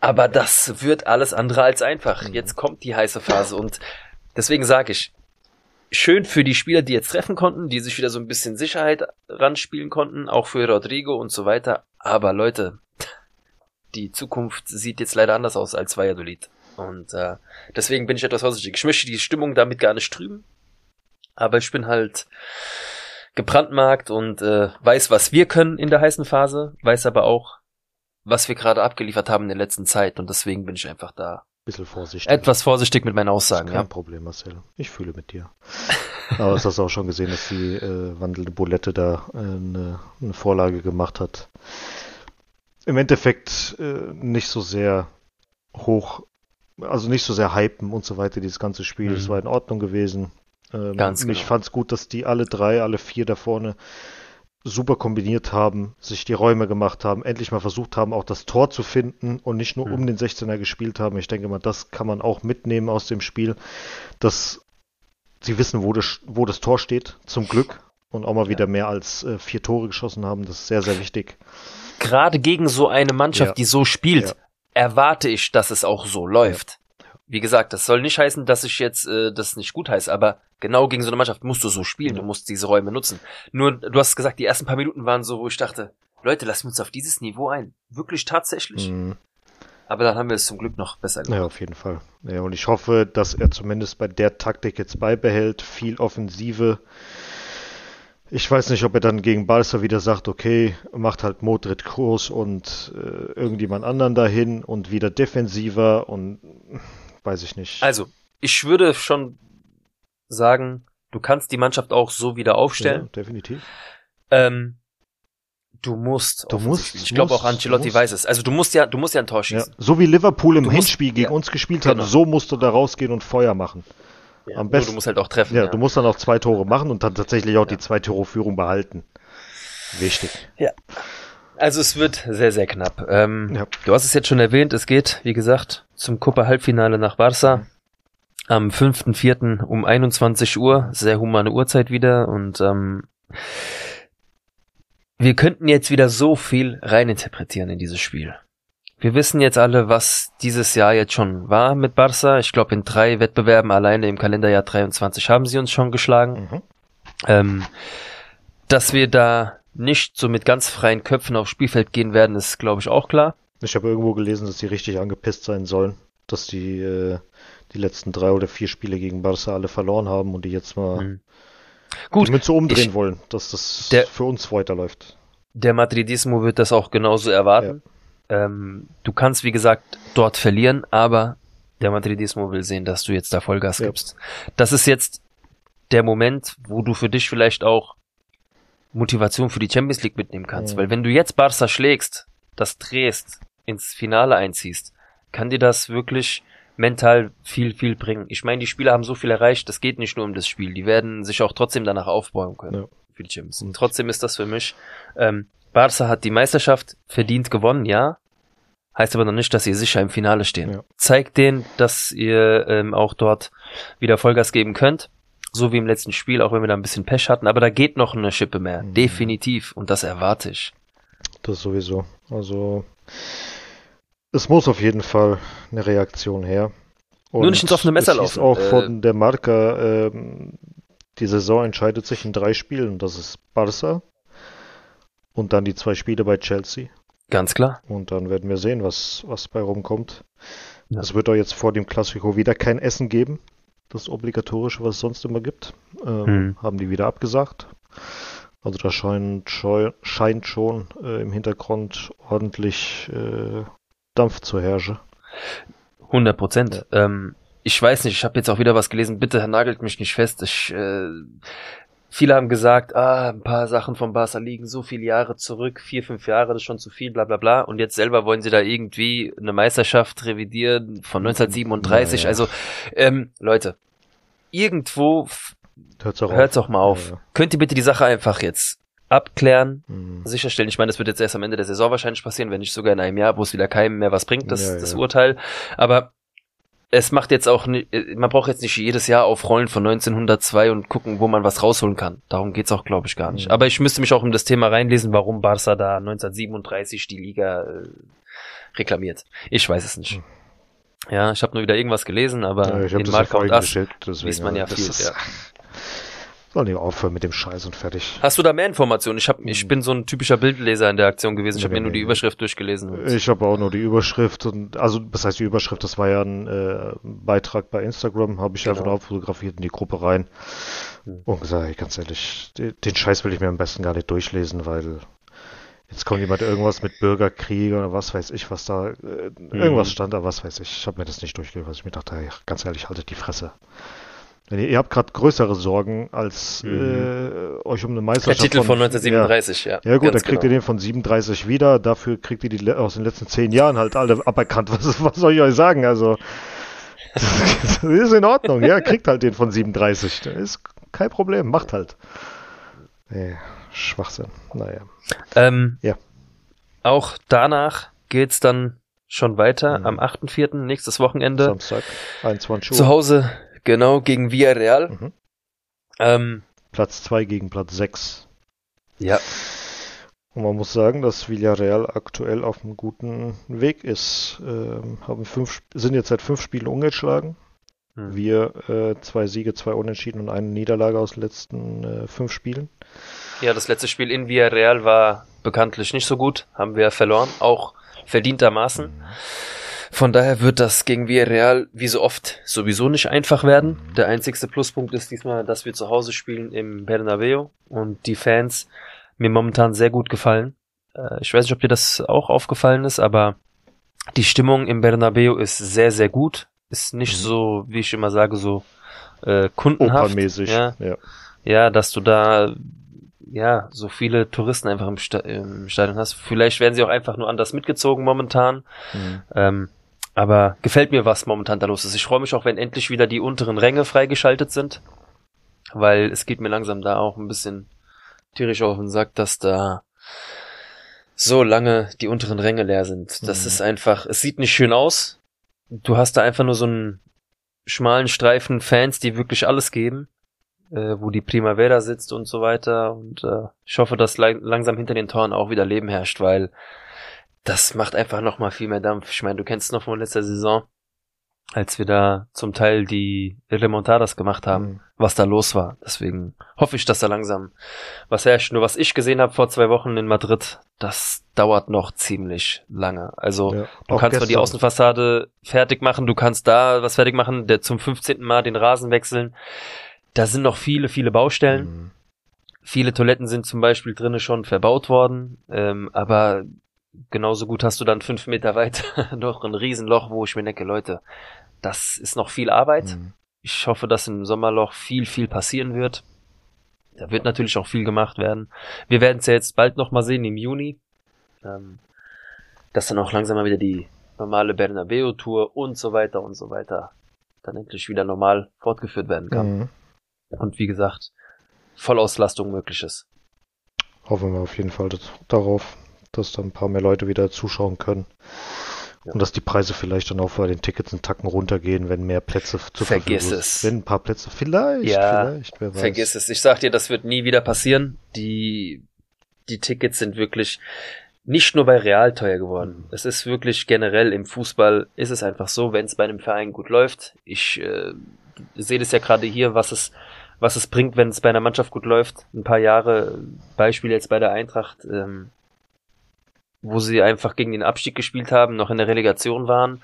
D: Aber das wird alles andere als einfach.
C: Mhm.
D: Jetzt kommt die heiße Phase und deswegen sage ich, schön für die Spieler, die jetzt treffen konnten, die sich wieder so ein bisschen Sicherheit ranspielen konnten, auch für Rodrigo und so weiter. Aber Leute, die Zukunft sieht jetzt leider anders aus als Valladolid. Und äh, deswegen bin ich etwas vorsichtig. Ich möchte die Stimmung damit gar nicht trüben. Aber ich bin halt gebrandmarkt und äh, weiß, was wir können in der heißen Phase, weiß aber auch, was wir gerade abgeliefert haben in der letzten Zeit und deswegen bin ich einfach da
C: Bisschen vorsichtig.
D: etwas vorsichtig mit meinen Aussagen.
C: kein
D: Ja.
C: Problem, Marcel. Ich fühle mit dir. Aber das hast du auch schon gesehen, dass die äh, wandelnde Bulette da äh, eine, eine Vorlage gemacht hat. Im Endeffekt äh, nicht so sehr hoch, also nicht so sehr hypen und so weiter, dieses ganze Spiel. Es
D: Mhm.
C: war in Ordnung gewesen. Ähm,
D: Ganz
C: Ich
D: genau.
C: fand's gut, dass die alle drei, alle vier da vorne super kombiniert haben, sich die Räume gemacht haben, endlich mal versucht haben, auch das Tor zu finden und nicht nur
D: Mhm.
C: um den 16er gespielt haben. Ich denke mal, das kann man auch mitnehmen aus dem Spiel, dass sie wissen, wo das, wo das Tor steht, zum Glück. Und auch mal wieder mehr als äh, vier Tore geschossen haben. Das ist sehr, sehr wichtig.
D: Gerade gegen so eine Mannschaft,
C: Ja.
D: die so spielt,
C: Ja.
D: erwarte ich, dass es auch so läuft. Wie gesagt, das soll nicht heißen, dass ich jetzt äh, das nicht gut heiße, aber genau gegen so eine Mannschaft musst du so spielen,
C: Ja.
D: du musst diese Räume nutzen. Nur, du hast gesagt, die ersten paar Minuten waren so, wo ich dachte, Leute, lassen wir uns auf dieses Niveau ein. Wirklich tatsächlich.
C: Mhm.
D: Aber dann haben wir es zum Glück noch besser gemacht.
C: Ja, auf jeden Fall. Ja, und ich hoffe, dass er zumindest bei der Taktik jetzt beibehält. Viel Offensive. Ich weiß nicht, ob er dann gegen Barca wieder sagt, okay, macht halt Modric Kurs und äh, irgendjemand anderen dahin und wieder defensiver und weiß ich nicht.
D: Also, ich würde schon sagen, du kannst die Mannschaft auch so wieder
C: ja,
D: aufstellen.
C: definitiv.
D: Ähm, du musst.
C: Du musst.
D: Ich glaube auch Ancelotti weiß es. Also du musst ja, du musst ja ein Tor
C: Ja,
D: schießen.
C: so wie Liverpool im
D: Du musst-
C: Hinspiel gegen
D: ja,
C: uns gespielt
D: genau.
C: hat, so musst du da rausgehen und Feuer machen.
D: Ja,
C: am besten-
D: du musst halt auch treffen.
C: Ja, du musst dann auch zwei Tore machen und dann tatsächlich auch
D: Ja.
C: die zwei Tore Führung behalten. Wichtig.
D: Also es wird sehr, sehr knapp. Ähm,
C: Ja.
D: Du hast es jetzt schon erwähnt, es geht, wie gesagt, zum Copa-Halbfinale nach Barca. Am 5.4. um 21 Uhr, sehr humane Uhrzeit wieder und ähm, wir könnten jetzt wieder so viel reininterpretieren in dieses Spiel. Wir wissen jetzt alle, was dieses Jahr jetzt schon war mit Barca. Ich glaube, in drei Wettbewerben alleine im Kalenderjahr 23 haben sie uns schon geschlagen.
C: Mhm.
D: Ähm, dass wir da nicht so mit ganz freien Köpfen aufs Spielfeld gehen werden, ist, glaube ich, auch klar.
C: Ich habe irgendwo gelesen, dass die richtig angepisst sein sollen, dass die äh, die letzten drei oder vier Spiele gegen Barca alle verloren haben und die jetzt mal
D: Mhm. Gut,
C: die Mütze umdrehen
D: ich-
C: wollen, dass das
D: Der-
C: für uns weiterläuft.
D: der Madridismo wird das auch genauso erwarten. Ähm, du kannst, wie gesagt, dort verlieren, aber der Madridismo will sehen, dass du jetzt da Vollgas
C: Ja.
D: gibst. Das ist jetzt der Moment, wo du für dich vielleicht auch Motivation für die Champions League mitnehmen kannst.
C: Mhm.
D: Weil wenn du jetzt Barca schlägst, das drehst, ins Finale einziehst, kann dir das wirklich mental viel, viel bringen. Ich meine, die Spieler haben so viel erreicht, das geht nicht nur um das Spiel. Die werden sich auch trotzdem danach aufbauen können
C: Ja.
D: für die Champions League. Trotzdem ist das für mich, ähm, Barca hat die Meisterschaft verdient gewonnen, ja. Heißt aber noch nicht, dass ihr sicher im Finale stehen.
C: Ja.
D: Zeigt denen, dass ihr ähm, auch dort wieder Vollgas geben könnt. So wie im letzten Spiel, auch wenn wir da ein bisschen Pech hatten. Aber da geht noch eine Schippe mehr.
C: Mhm.
D: Definitiv. Und das erwarte ich.
C: Das sowieso. Also es muss auf jeden Fall eine Reaktion her.
D: Nur nicht ins offene Messer laufen.
C: auch
D: Äh,
C: von der Marca, ähm, die Saison entscheidet sich in drei Spielen. Das ist Barca und dann die zwei Spiele bei Chelsea.
D: Ganz klar.
C: Und dann werden wir sehen, was, was bei rumkommt.
D: Ja.
C: Es wird auch jetzt vor dem Klassiko wieder kein Essen geben. Das obligatorische, was es sonst immer gibt. Ähm,
D: Hm.
C: Haben die wieder abgesagt. Also da scheint, scheint schon äh, im Hintergrund ordentlich äh, Dampf zu herrschen.
D: 100 Prozent. Ähm, ich weiß nicht, ich habe jetzt auch wieder was gelesen. Bitte nagelt mich nicht fest. Ich, äh, viele haben gesagt, ah, ein paar Sachen von Barca liegen so viele Jahre zurück, vier, fünf Jahre, das ist schon zu viel, bla bla bla. Und jetzt selber wollen sie da irgendwie eine Meisterschaft revidieren von 1937.
C: Ja.
D: Also, ähm, Leute, irgendwo
C: Hört's auch
D: hört's auch mal auf.
C: Ja.
D: Könnt ihr bitte die Sache einfach jetzt abklären,
C: Mhm.
D: sicherstellen. Ich meine, das wird jetzt erst am Ende der Saison wahrscheinlich passieren, wenn nicht sogar in einem Jahr, wo es wieder keinem mehr was bringt, das,
C: Ja,
D: das. Urteil. Aber es macht jetzt auch, ni- man braucht jetzt nicht jedes Jahr aufrollen von 1902 und gucken, wo man was rausholen kann. Darum geht's auch, glaube ich, gar nicht.
C: Mhm.
D: Aber ich müsste mich auch in das Thema reinlesen, warum Barca da 1937 die Liga äh, reklamiert. Ich weiß es nicht.
C: Mhm.
D: Ja, ich habe nur wieder irgendwas gelesen, aber
C: Ja, vorhin
D: und Ass liest man ja
C: das
D: viel,
C: ist-
D: ja.
C: Sollen die aufhören mit dem Scheiß und fertig.
D: Hast du da mehr Informationen? Ich, hab, ich
C: Mhm.
D: bin so ein typischer Bildleser in der Aktion gewesen. Ich habe
C: Nee,
D: mir nur die. Überschrift durchgelesen.
C: Ich habe auch nur die Überschrift und also was heißt die Überschrift? Das war ja ein äh, Beitrag bei Instagram, habe ich
D: Genau.
C: einfach nur abfotografiert in die Gruppe rein
D: Hm.
C: und gesagt, ganz ehrlich, den, Scheiß will ich mir am besten gar nicht durchlesen, weil Jetzt kommt jemand irgendwas mit Bürgerkrieg oder was weiß ich, was da, äh, irgendwas stand da, was weiß ich. Ich habe mir das nicht durchgelesen, ich mir dachte, ganz ehrlich, haltet die Fresse. Ihr, ihr habt gerade größere Sorgen, als
D: Mhm.
C: äh, euch um eine
D: Der
C: Meisterschaft
D: Titel von 1937, ja.
C: Ja, ja gut, dann kriegt ihr
D: genau.
C: den von 37 wieder, dafür kriegt ihr die aus den letzten zehn Jahren halt alle aberkannt. [LAUGHS] Was, was soll ich euch sagen? Also, das [LAUGHS] ist in Ordnung, ja, kriegt halt den von 37. Das ist kein Problem, macht halt. Nee, Schwachsinn. Naja.
D: Ähm,
C: Ja.
D: Auch danach geht's dann schon weiter
C: Mhm.
D: am 8.4., nächstes Wochenende.
C: Samstag, 21 Uhr.
D: Zu Hause, genau, gegen Villarreal.
C: Mhm.
D: Ähm,
C: Platz 2 gegen Platz 6.
D: ja,
C: Und man muss sagen, dass Villarreal aktuell auf einem guten Weg ist. Ähm, haben fünf, sind jetzt seit fünf Spielen ungeschlagen.
D: Hm.
C: Wir äh, zwei Siege, zwei Unentschieden und eine Niederlage aus den letzten äh, fünf Spielen.
D: ja, das letzte Spiel in Villarreal war bekanntlich nicht so gut, haben wir verloren, auch verdientermaßen. Von daher wird das gegen Villarreal wie so oft sowieso nicht einfach werden. Der einzigste Pluspunkt ist diesmal, dass wir zu Hause spielen im Bernabeu und die Fans mir momentan sehr gut gefallen. Äh, ich weiß nicht, ob dir das auch aufgefallen ist, aber die Stimmung im Bernabeu ist sehr, sehr gut. Ist nicht
C: Mhm.
D: so, wie ich immer sage, so äh, kundenhaft.
C: Opernmäßig.
D: Ja,
C: ja.
D: ja, dass du da ja so viele Touristen einfach im, Sta im Stadion hast. Vielleicht werden sie auch einfach nur anders mitgezogen momentan.
C: Mhm.
D: Ähm, aber gefällt mir, was momentan da los ist. Ich freue mich auch, wenn endlich wieder die unteren Ränge freigeschaltet sind. Weil es geht mir langsam da auch ein bisschen tierisch auf den Sack, dass da so lange die unteren Ränge leer sind. Das
C: Mhm.
D: ist einfach, es sieht nicht schön aus. Du hast da einfach nur so einen schmalen Streifen Fans, die wirklich alles geben, äh, wo die Primavera sitzt und so weiter. Und äh, ich hoffe, dass lang langsam hinter den Toren auch wieder Leben herrscht, weil das macht einfach noch mal viel mehr Dampf. Ich meine, du kennst es noch von letzter Saison, als wir da zum Teil die Remontadas gemacht haben,
C: Mhm.
D: was da los war. Deswegen hoffe ich, dass da langsam was herrscht. Nur was ich gesehen habe vor zwei Wochen in Madrid, das dauert noch ziemlich lange. Also
C: Ja.
D: Du kannst zwar die. Außenfassade fertig machen, du kannst da was fertig machen, der zum 15. Mal den Rasen wechseln. Da sind noch viele, viele Baustellen.
C: Mhm.
D: Viele Toiletten sind zum Beispiel drinnen schon verbaut worden, ähm, aber genauso gut hast du dann fünf Meter weiter [LAUGHS] noch ein Riesenloch, wo ich mir denke, Leute, das ist noch viel Arbeit.
C: Mhm.
D: Ich hoffe, dass im Sommerloch viel, viel passieren wird. Da wird natürlich auch viel gemacht werden. Wir werden es ja jetzt bald noch mal sehen im Juni, ähm, dass dann auch langsam mal wieder die normale Bernabeu-Tour und so weiter und so weiter dann endlich wieder normal fortgeführt werden kann.
C: Mhm.
D: Und wie gesagt, Vollauslastung möglich ist.
C: Hoffen wir auf jeden Fall darauf, dass da ein paar mehr Leute wieder zuschauen können.
D: Ja.
C: Und dass die Preise vielleicht dann auch bei den Tickets einen Tacken runtergehen, wenn mehr Plätze zur
D: Vergiss
C: Verfügung
D: es.
C: Wenn ein paar Plätze, vielleicht,
D: Ja,
C: vielleicht, wer weiß.
D: Vergiss es. Ich sag dir, das wird nie wieder passieren. Die, die Tickets sind wirklich nicht nur bei Real teuer geworden. Es ist wirklich generell im Fußball ist es einfach so, wenn es bei einem Verein gut läuft. Ich äh, sehe das ja gerade hier, was es was es bringt, wenn es bei einer Mannschaft gut läuft. Ein paar Jahre, Beispiel jetzt bei der Eintracht, ähm, wo sie einfach gegen den Abstieg gespielt haben, noch in der Relegation waren,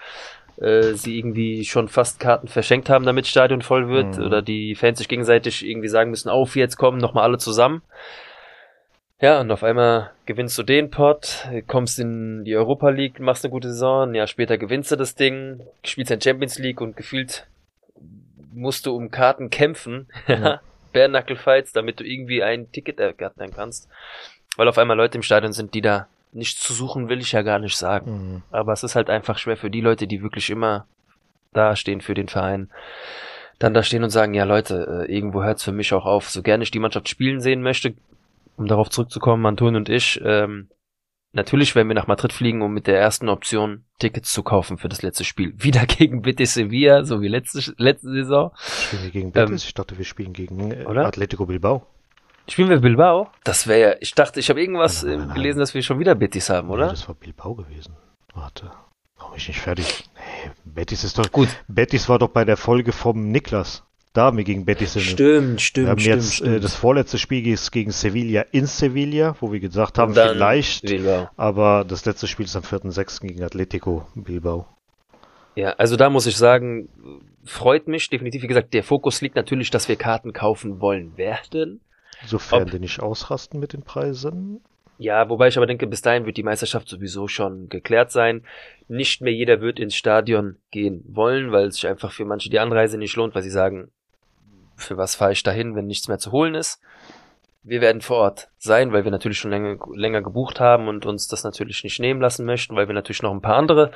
D: äh, sie irgendwie schon fast Karten verschenkt haben, damit Stadion voll wird,
C: Mhm.
D: oder die Fans sich gegenseitig irgendwie sagen müssen, auf, jetzt kommen nochmal alle zusammen. Ja, und auf einmal gewinnst du den Pot, kommst in die Europa League, machst eine gute Saison, ein Jahr später gewinnst du das Ding, spielst in Champions League und gefühlt musst du um Karten kämpfen, [LAUGHS]
C: Ja.
D: Bärnackelfights, damit du irgendwie ein Ticket ergattern kannst. Weil auf einmal Leute im Stadion sind, die da nicht zu suchen, will ich ja gar nicht sagen.
C: Mhm.
D: Aber es ist halt einfach schwer für die Leute, die wirklich immer da stehen für den Verein. Dann da stehen und sagen, ja Leute, äh, irgendwo hört's für mich auch auf. So gerne ich die Mannschaft spielen sehen möchte, um darauf zurückzukommen, Anton und ich, ähm, natürlich werden wir nach Madrid fliegen, um mit der ersten Option Tickets zu kaufen für das letzte Spiel. [LAUGHS] Wieder gegen Betis Sevilla, so wie letzte, letzte Saison.
C: Spielen wir gegen Betis?
D: Ähm,
C: ich dachte, wir spielen gegen äh? Atletico Bilbao.
D: Spielen wir Bilbao? Das wäre ja, ich dachte, ich habe irgendwas
C: Nein, nein,
D: äh,
C: nein.
D: gelesen, dass wir schon wieder Betis haben,
C: Nee,
D: oder?
C: das war Bilbao gewesen. Warte. Warum ich nicht fertig? Nee, Betis ist doch.
D: Gut.
C: Betis war doch bei der Folge vom Niklas. Da haben wir gegen Betis sind.
D: Stimmt, stimmt,
C: Wir haben
D: stimmt,
C: jetzt Äh,
D: stimmt.
C: das vorletzte Spiel ist gegen Sevilla in Sevilla, wo wir gesagt haben, vielleicht,
D: Bilbao.
C: aber das letzte Spiel ist am 4.6. gegen Atletico Bilbao.
D: Ja, also da muss ich sagen, freut mich definitiv. Wie gesagt, der Fokus liegt natürlich, dass wir Karten kaufen wollen werden.
C: Sofern
D: Ob-
C: die nicht ausrasten mit den Preisen.
D: Ja, wobei ich aber denke, bis dahin wird die Meisterschaft sowieso schon geklärt sein. Nicht mehr jeder wird ins Stadion gehen wollen, weil es sich einfach für manche die Anreise nicht lohnt, weil sie sagen, für was fahre ich dahin, wenn nichts mehr zu holen ist. Wir werden vor Ort sein, weil wir natürlich schon länger, länger gebucht haben und uns das natürlich nicht nehmen lassen möchten, weil wir natürlich noch ein paar andere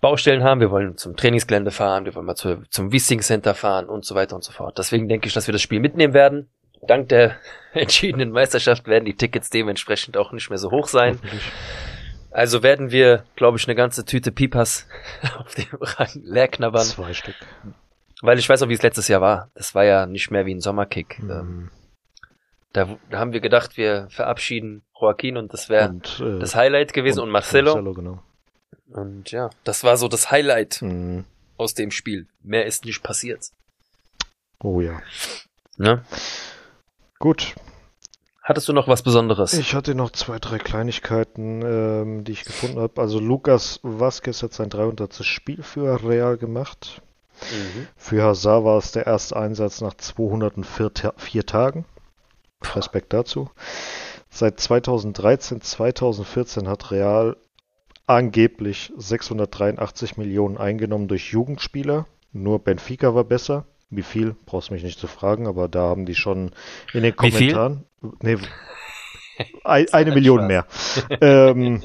D: Baustellen haben. Wir wollen zum Trainingsgelände fahren, wir wollen mal zu, zum Wissing Center fahren und so weiter und so fort. Deswegen denke ich, dass wir das Spiel mitnehmen werden dank der [LAUGHS] entschiedenen Meisterschaft werden die Tickets dementsprechend auch nicht mehr so hoch sein. Also werden wir, glaube ich, eine ganze Tüte Pipas [LAUGHS] auf dem Rang leer knabbern.
C: Zwei Stück.
D: Weil ich weiß auch, wie es letztes Jahr war. Das war ja nicht mehr wie ein Sommerkick. Mhm. Da, da, haben wir gedacht, wir verabschieden Joaquin und das wäre äh, das Highlight gewesen und, und Marcelo. Marcelo genau. Und ja, das war so das Highlight mhm. aus dem Spiel. Mehr ist nicht passiert.
C: Oh ja.
D: Ne?
C: Gut.
D: Hattest du noch was Besonderes?
C: Ich hatte noch zwei, drei Kleinigkeiten, ähm, die ich gefunden habe. Also Lukas Vazquez hat sein 300. Spiel für Real gemacht. Mhm. Für Hazard war es der erste Einsatz nach 204 Tagen. Respekt dazu. Seit 2013, 2014 hat Real angeblich 683 Millionen eingenommen durch Jugendspieler. Nur Benfica war besser. Wie viel? Brauchst mich nicht zu fragen, aber da haben die schon in den Kommentaren. Nee, [LAUGHS] ein, eine Million mehr. [LAUGHS] ähm,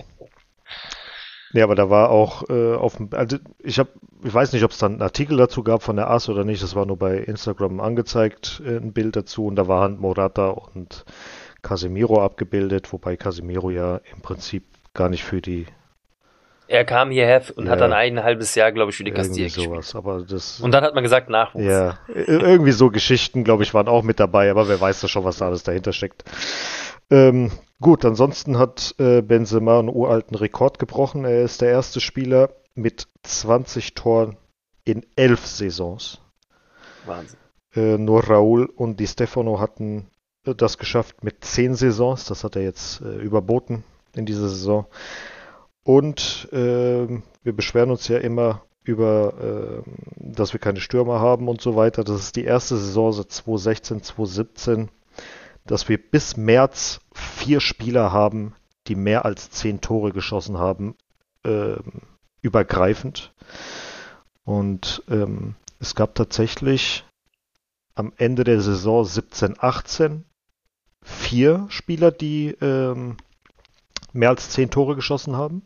C: nee, aber da war auch äh, auf dem, also ich habe, ich weiß nicht, ob es dann einen Artikel dazu gab von der AS oder nicht, das war nur bei Instagram angezeigt, äh, ein Bild dazu und da waren Morata und Casemiro abgebildet, wobei Casemiro ja im Prinzip gar nicht für die
D: er kam hierher und ja, hat dann ein halbes Jahr, glaube ich, für die Castilla
C: sowas, aber das,
D: Und dann hat man gesagt, Nachwuchs.
C: Ja, irgendwie so Geschichten, glaube ich, waren auch mit dabei, aber wer weiß da schon, was da alles dahinter steckt. Ähm, gut, ansonsten hat äh, Benzema einen uralten Rekord gebrochen. Er ist der erste Spieler mit 20 Toren in elf Saisons.
D: Wahnsinn.
C: Äh, nur Raul und Di Stefano hatten äh, das geschafft mit zehn Saisons. Das hat er jetzt äh, überboten in dieser Saison. Und äh, wir beschweren uns ja immer über, äh, dass wir keine Stürmer haben und so weiter. Das ist die erste Saison seit 2016, 2017, dass wir bis März vier Spieler haben, die mehr als zehn Tore geschossen haben, äh, übergreifend. Und ähm, es gab tatsächlich am Ende der Saison 17, 18 vier Spieler, die ähm, mehr als zehn Tore geschossen haben.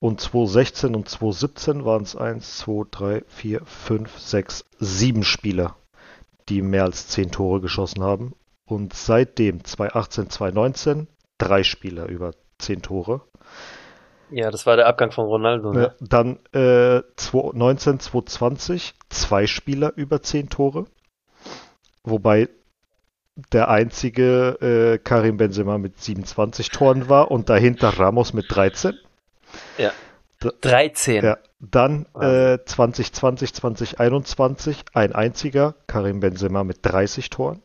C: Und 2016 und 2017 waren es 1, 2, 3, 4, 5, 6, 7 Spieler, die mehr als 10 Tore geschossen haben. Und seitdem 2018, 2019 drei Spieler über 10 Tore.
D: Ja, das war der Abgang von Ronaldo. Ne?
C: Dann äh, 2019, 2020 zwei Spieler über 10 Tore. Wobei der einzige äh, Karim Benzema mit 27 Toren war und dahinter Ramos mit 13.
D: Ja. 13. Ja.
C: Dann äh, 2020, 2021 ein einziger, Karim Benzema mit 30 Toren.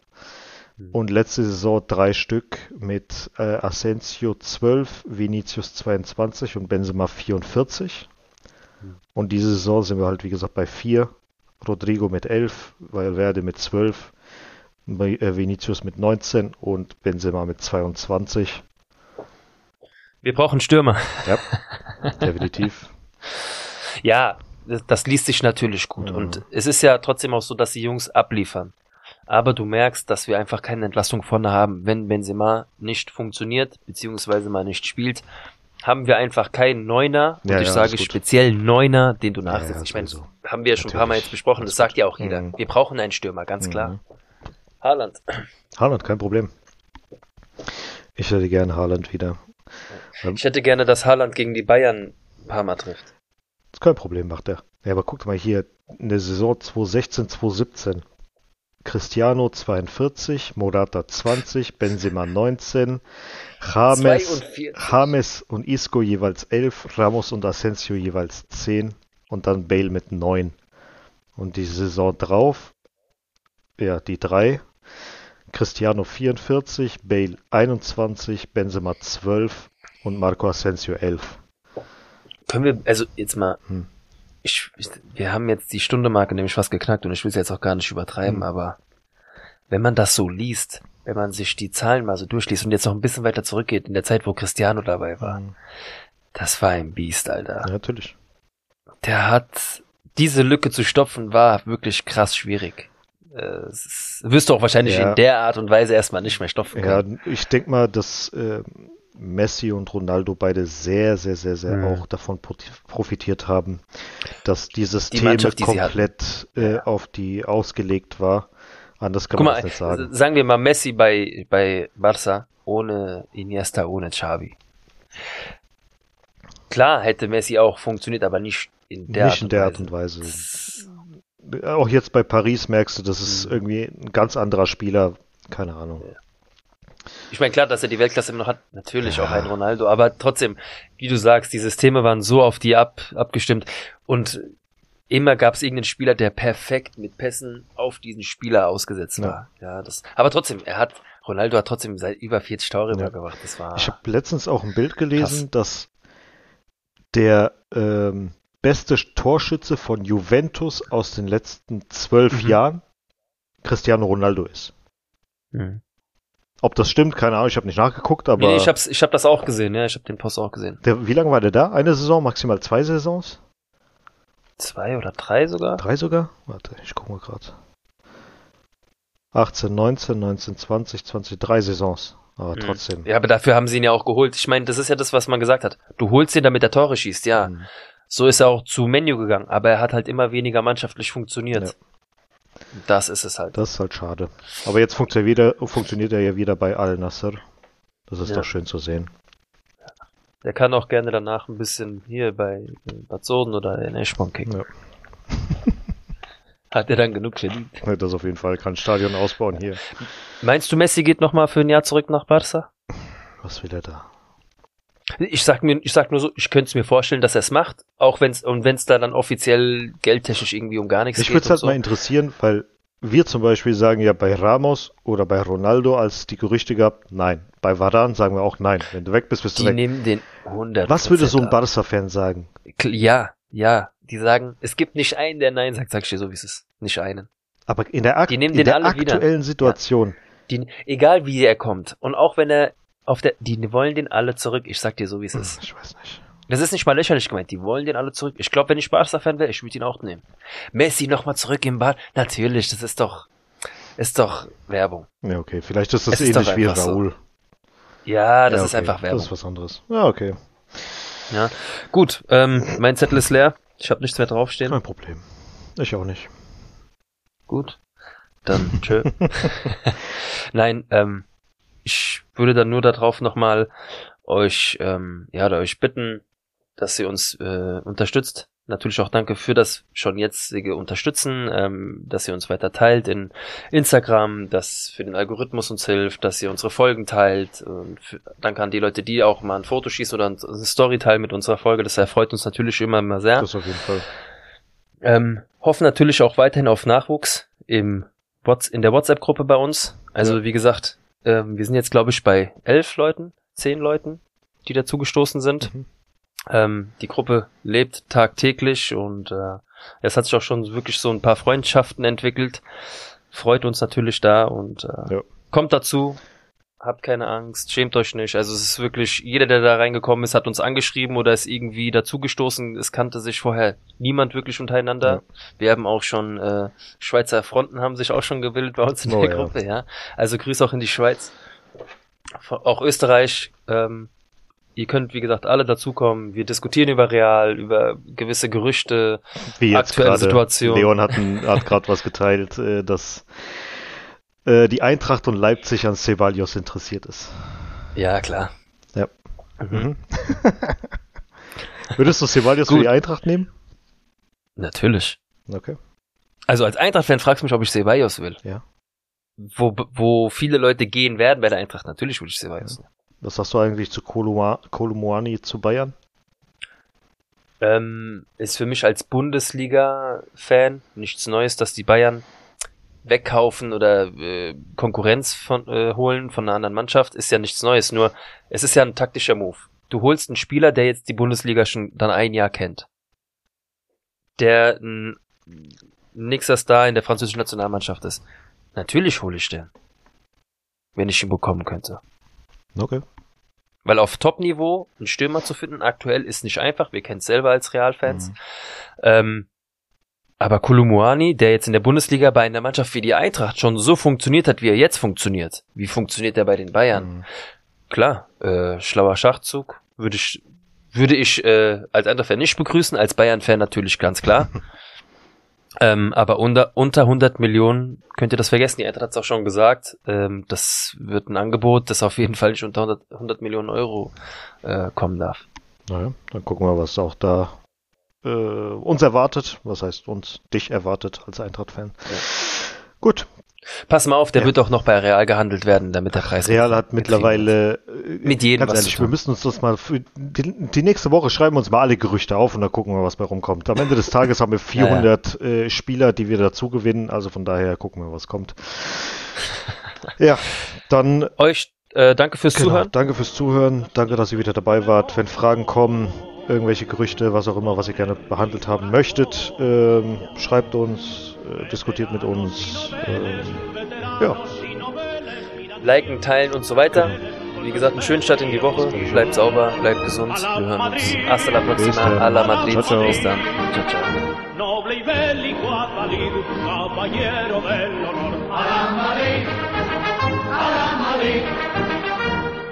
C: Mhm. Und letzte Saison drei Stück mit äh, Asensio 12, Vinicius 22 und Benzema 44. Mhm. Und diese Saison sind wir halt, wie gesagt, bei vier. Rodrigo mit 11, Valverde mit 12, äh, Vinicius mit 19 und Benzema mit 22.
D: Wir brauchen Stürmer.
C: Ja, [LAUGHS] definitiv. [LAUGHS]
D: ja, das, das, liest sich natürlich gut. Mhm. Und es ist ja trotzdem auch so, dass die Jungs abliefern. Aber du merkst, dass wir einfach keine Entlastung vorne haben. Wenn Benzema nicht funktioniert, beziehungsweise mal nicht spielt, haben wir einfach keinen Neuner. Und ja, ich ja, sage speziell Neuner, den du nachsetzt. Ja, ich meine, so. haben wir ja schon ein paar Mal jetzt besprochen, das sagt ja auch jeder. Mhm. Wir brauchen einen Stürmer, ganz klar. Mhm. Haaland.
C: Haaland, kein Problem. Ich hätte gerne Haaland wieder.
D: Ich hätte gerne, dass Haaland gegen die Bayern ein paar Mal trifft.
C: Das ist kein Problem, macht er. Ja, aber guck mal hier, in der Saison 2016, 2017. Cristiano 42, Morata 20, Benzema 19, James, James und Isco jeweils 11, Ramos und Asensio jeweils 10 und dann Bale mit 9. Und die Saison drauf, ja, die drei, Cristiano 44, Bale 21, Benzema 12, und Marco Asensio 11.
D: Können wir, also jetzt mal, hm. ich, ich, wir haben jetzt die Stunde Marke nämlich fast geknackt und ich will es jetzt auch gar nicht übertreiben, hm. aber wenn man das so liest, wenn man sich die Zahlen mal so durchliest und jetzt noch ein bisschen weiter zurückgeht, in der Zeit, wo Cristiano dabei war,
C: Mhm.
D: das war ein Biest, Alter.
C: Ja, natürlich.
D: Der hat, diese Lücke zu stopfen, war wirklich krass schwierig. Äh, wirst du auch wahrscheinlich
C: Ja.
D: in der Art und Weise erstmal nicht mehr stopfen
C: Ja,
D: können.
C: ich denke mal, dass äh, Messi und Ronaldo beide sehr, sehr, sehr, sehr
D: Mhm.
C: auch davon profitiert haben, dass die Systeme
D: Mannschaft, die
C: komplett äh, auf die ausgelegt war. Anders kann
D: Guck
C: man
D: mal,
C: das nicht sagen.
D: sagen wir mal Messi bei, bei Barca ohne Iniesta, ohne Xavi. Klar hätte Messi auch funktioniert, aber nicht in der
C: nicht
D: Art
C: in
D: und
C: der
D: Weise.
C: Art und Weise. Auch jetzt bei Paris merkst du, das ist
D: Mhm.
C: irgendwie ein ganz anderer Spieler. Keine Ahnung.
D: Ich meine, klar, dass er die Weltklasse immer noch hat, natürlich
C: Ja.
D: auch ein Ronaldo, aber trotzdem, wie du sagst, die Systeme waren so auf die ab, abgestimmt und immer gab es irgendeinen Spieler, der perfekt mit Pässen auf diesen Spieler ausgesetzt
C: Ja.
D: war. Ja, das, aber trotzdem, er hat, Ronaldo hat trotzdem seit über 40 Tore
C: Ja.
D: gemacht. Das war,
C: Ich habe letztens auch ein Bild gelesen, dass der ähm, beste Torschütze von Juventus aus den letzten zwölf
D: Mhm.
C: Jahren Cristiano Ronaldo ist.
D: Mhm.
C: Ob das stimmt, keine Ahnung, ich habe nicht nachgeguckt, aber
D: nee, ich hab's, ich hab das auch gesehen, ja, ich hab den Post auch gesehen.
C: der, wie lange war der da? Eine Saison, maximal zwei Saisons?
D: Zwei oder drei sogar?
C: Drei sogar? Warte, ich gucke mal gerade. 18, 19, 19, 20, 20, drei Saisons. Aber
D: Mhm.
C: trotzdem.
D: Ja, aber dafür haben sie ihn ja auch geholt. Ich meine, das ist ja das, was man gesagt hat. Du holst ihn, damit er Tore schießt, ja.
C: Mhm.
D: So ist er auch zu Menu gegangen, aber er hat halt immer weniger mannschaftlich funktioniert. Das ist es halt.
C: Das ist halt schade. Aber jetzt funktioniert, wieder, funktioniert er ja wieder bei Al Nasser. Das ist
D: Ja.
C: doch schön zu sehen.
D: Der kann auch gerne danach ein bisschen hier bei Bad Soden oder in Eschborn kicken.
C: Ja. [LAUGHS]
D: Hat er dann genug verdient.
C: Das auf jeden Fall. Kann Stadion ausbauen hier.
D: Meinst du, Messi geht nochmal für ein Jahr zurück nach Barca?
C: Was will er da?
D: Ich sag mir, ich sag nur so, ich könnte es mir vorstellen, dass er es macht, auch wenn's und wenn's da dann offiziell geldtechnisch irgendwie um gar nichts
C: Mich
D: geht.
C: würde es halt
D: so.
C: mal interessieren, weil wir zum Beispiel sagen ja bei Ramos oder bei Ronaldo, als es die Gerüchte gab, nein. Bei Varan sagen wir auch nein. Wenn du weg bist, bist du
D: Die
C: weg.
D: nehmen den 100
C: Was würde so ein. Barca-Fan sagen?
D: Ja, ja. Die sagen, es gibt nicht einen, der Nein sagt, sag ich dir so, wie es ist. Nicht einen.
C: Aber in der, ak
D: Die nehmen
C: in
D: den
C: der
D: alle wieder.
C: aktuellen Situation,
D: Die, egal wie er kommt. Und auch wenn er auf der, die wollen den alle zurück. Ich sag dir so, wie es
C: hm,
D: ist.
C: ich weiß nicht.
D: Das ist nicht mal lächerlich gemeint. Die wollen den alle zurück. Ich glaube, wenn ich Barca-Fan wäre, ich würde ihn auch nehmen. Messi nochmal zurück im Bad. Natürlich, das ist doch, ist doch Werbung.
C: Ja, okay. Vielleicht ist das
D: Es ist
C: ähnlich
D: doch
C: wie
D: einfach so.
C: Raoul.
D: Ja, das
C: ja,
D: ist
C: okay.
D: einfach Werbung.
C: Das ist was anderes. Ja, okay.
D: Ja. Gut, ähm, mein Zettel ist leer. Ich habe nichts mehr draufstehen.
C: Kein Problem. Ich auch nicht.
D: Gut. Dann tschö. [LAUGHS] Nein, ähm, ich würde dann nur darauf nochmal euch, ähm, ja, euch bitten, dass ihr uns äh, unterstützt. Natürlich auch danke für das schon jetzige Unterstützen, ähm, dass ihr uns weiter teilt in Instagram, das für den Algorithmus uns hilft, dass ihr unsere Folgen teilt. Und für, danke an die Leute, die auch mal ein Foto schießen oder eine Story teilen mit unserer Folge. Das erfreut uns natürlich immer, immer sehr.
C: Das auf jeden Fall.
D: Ähm, hoffen natürlich auch weiterhin auf Nachwuchs im Whats in der WhatsApp-Gruppe bei uns. Also wie gesagt, ähm, wir sind jetzt glaube ich bei elf Leuten, zehn Leuten, die dazugestoßen sind.
C: Mhm.
D: Ähm, die Gruppe lebt tagtäglich und äh, es hat sich auch schon wirklich so ein paar Freundschaften entwickelt. Freut uns natürlich da und äh,
C: Ja.
D: kommt dazu. Habt keine Angst, schämt euch nicht. Also es ist wirklich, jeder, der da reingekommen ist, hat uns angeschrieben oder ist irgendwie dazugestoßen. Es kannte sich vorher niemand wirklich untereinander.
C: Ja.
D: Wir haben auch schon, äh, Schweizer Fronten haben sich auch schon gebildet bei uns in
C: Oh,
D: der
C: ja.
D: Gruppe, ja. Also Grüße auch in die Schweiz. Auch Österreich, ähm, ihr könnt, wie gesagt, alle dazukommen. Wir diskutieren über Real, über gewisse Gerüchte.
C: Wie jetzt
D: Aktuelle. Situation.
C: Leon hat, hat gerade was geteilt, äh, dass äh, die Eintracht und Leipzig an Ceballos interessiert ist.
D: Ja, klar.
C: Ja.
D: Mhm.
C: Mhm. [LAUGHS] Würdest du Ceballos für die Eintracht nehmen?
D: Natürlich.
C: Okay.
D: Also als Eintracht-Fan fragst du mich, ob ich Ceballos will.
C: Ja.
D: Wo, wo viele Leute gehen werden bei der Eintracht, natürlich will ich Ceballos. nehmen.
C: Was sagst du eigentlich zu Kolomoani zu Bayern?
D: Ähm, ist für mich als Bundesliga-Fan nichts Neues, dass die Bayern wegkaufen oder äh, Konkurrenz von, äh, holen von einer anderen Mannschaft, ist ja nichts Neues. Nur es ist ja ein taktischer Move. Du holst einen Spieler, der jetzt die Bundesliga schon dann ein Jahr kennt. Der ein nächster Star in der französischen Nationalmannschaft ist. Natürlich hole ich den. wenn ich ihn bekommen könnte.
C: Okay.
D: Weil auf Top-Niveau einen Stürmer zu finden aktuell ist nicht einfach. Wir kennen es selber als Realfans.
C: Mhm.
D: Ähm, aber Kolumuani, der jetzt in der Bundesliga bei einer Mannschaft wie die Eintracht schon so funktioniert hat, wie er jetzt funktioniert, wie funktioniert er bei den Bayern?
C: Mhm.
D: Klar, äh, schlauer Schachzug würde ich würde ich äh, als Eintracht-Fan nicht begrüßen, als Bayern-Fan natürlich ganz klar. [LAUGHS] ähm, aber unter, unter 100 Millionen könnt ihr das vergessen. Die Eintracht hat es auch schon gesagt. Ähm, das wird ein Angebot, das auf jeden Fall nicht unter 100, 100 Millionen Euro äh, kommen darf.
C: Naja, dann gucken wir, was auch da äh, uns erwartet. Was heißt uns? Dich erwartet als Eintracht-Fan. Gut.
D: Pass mal auf, der
C: Ja.
D: wird auch noch bei Real gehandelt werden, damit der Preis
C: Real hat
D: mit
C: mittlerweile äh,
D: Mit jedem
C: ganz ehrlich, wir müssen uns das mal für die, die nächste Woche schreiben wir uns mal alle Gerüchte auf und dann gucken wir, was bei rumkommt. Am Ende des Tages haben wir [LAUGHS] 400 äh, Spieler, die wir dazu gewinnen, also von daher gucken wir, was kommt. Ja, dann
D: Euch äh, danke fürs
C: Genau,
D: Zuhören.
C: danke fürs Zuhören. Danke, dass ihr wieder dabei wart. Wenn Fragen kommen, irgendwelche Gerüchte, was auch immer, was ihr gerne behandelt haben möchtet, ähm, schreibt uns, äh, diskutiert mit uns. Ähm, ja,
D: Liken, teilen und so weiter. Wie gesagt, einen schönen Start in die Woche. Bleibt sauber, bleibt gesund. Wir hören uns. Hasta la próxima. A la Madrid.
C: Ciao, ciao.
D: Bis dann. Ciao, ciao.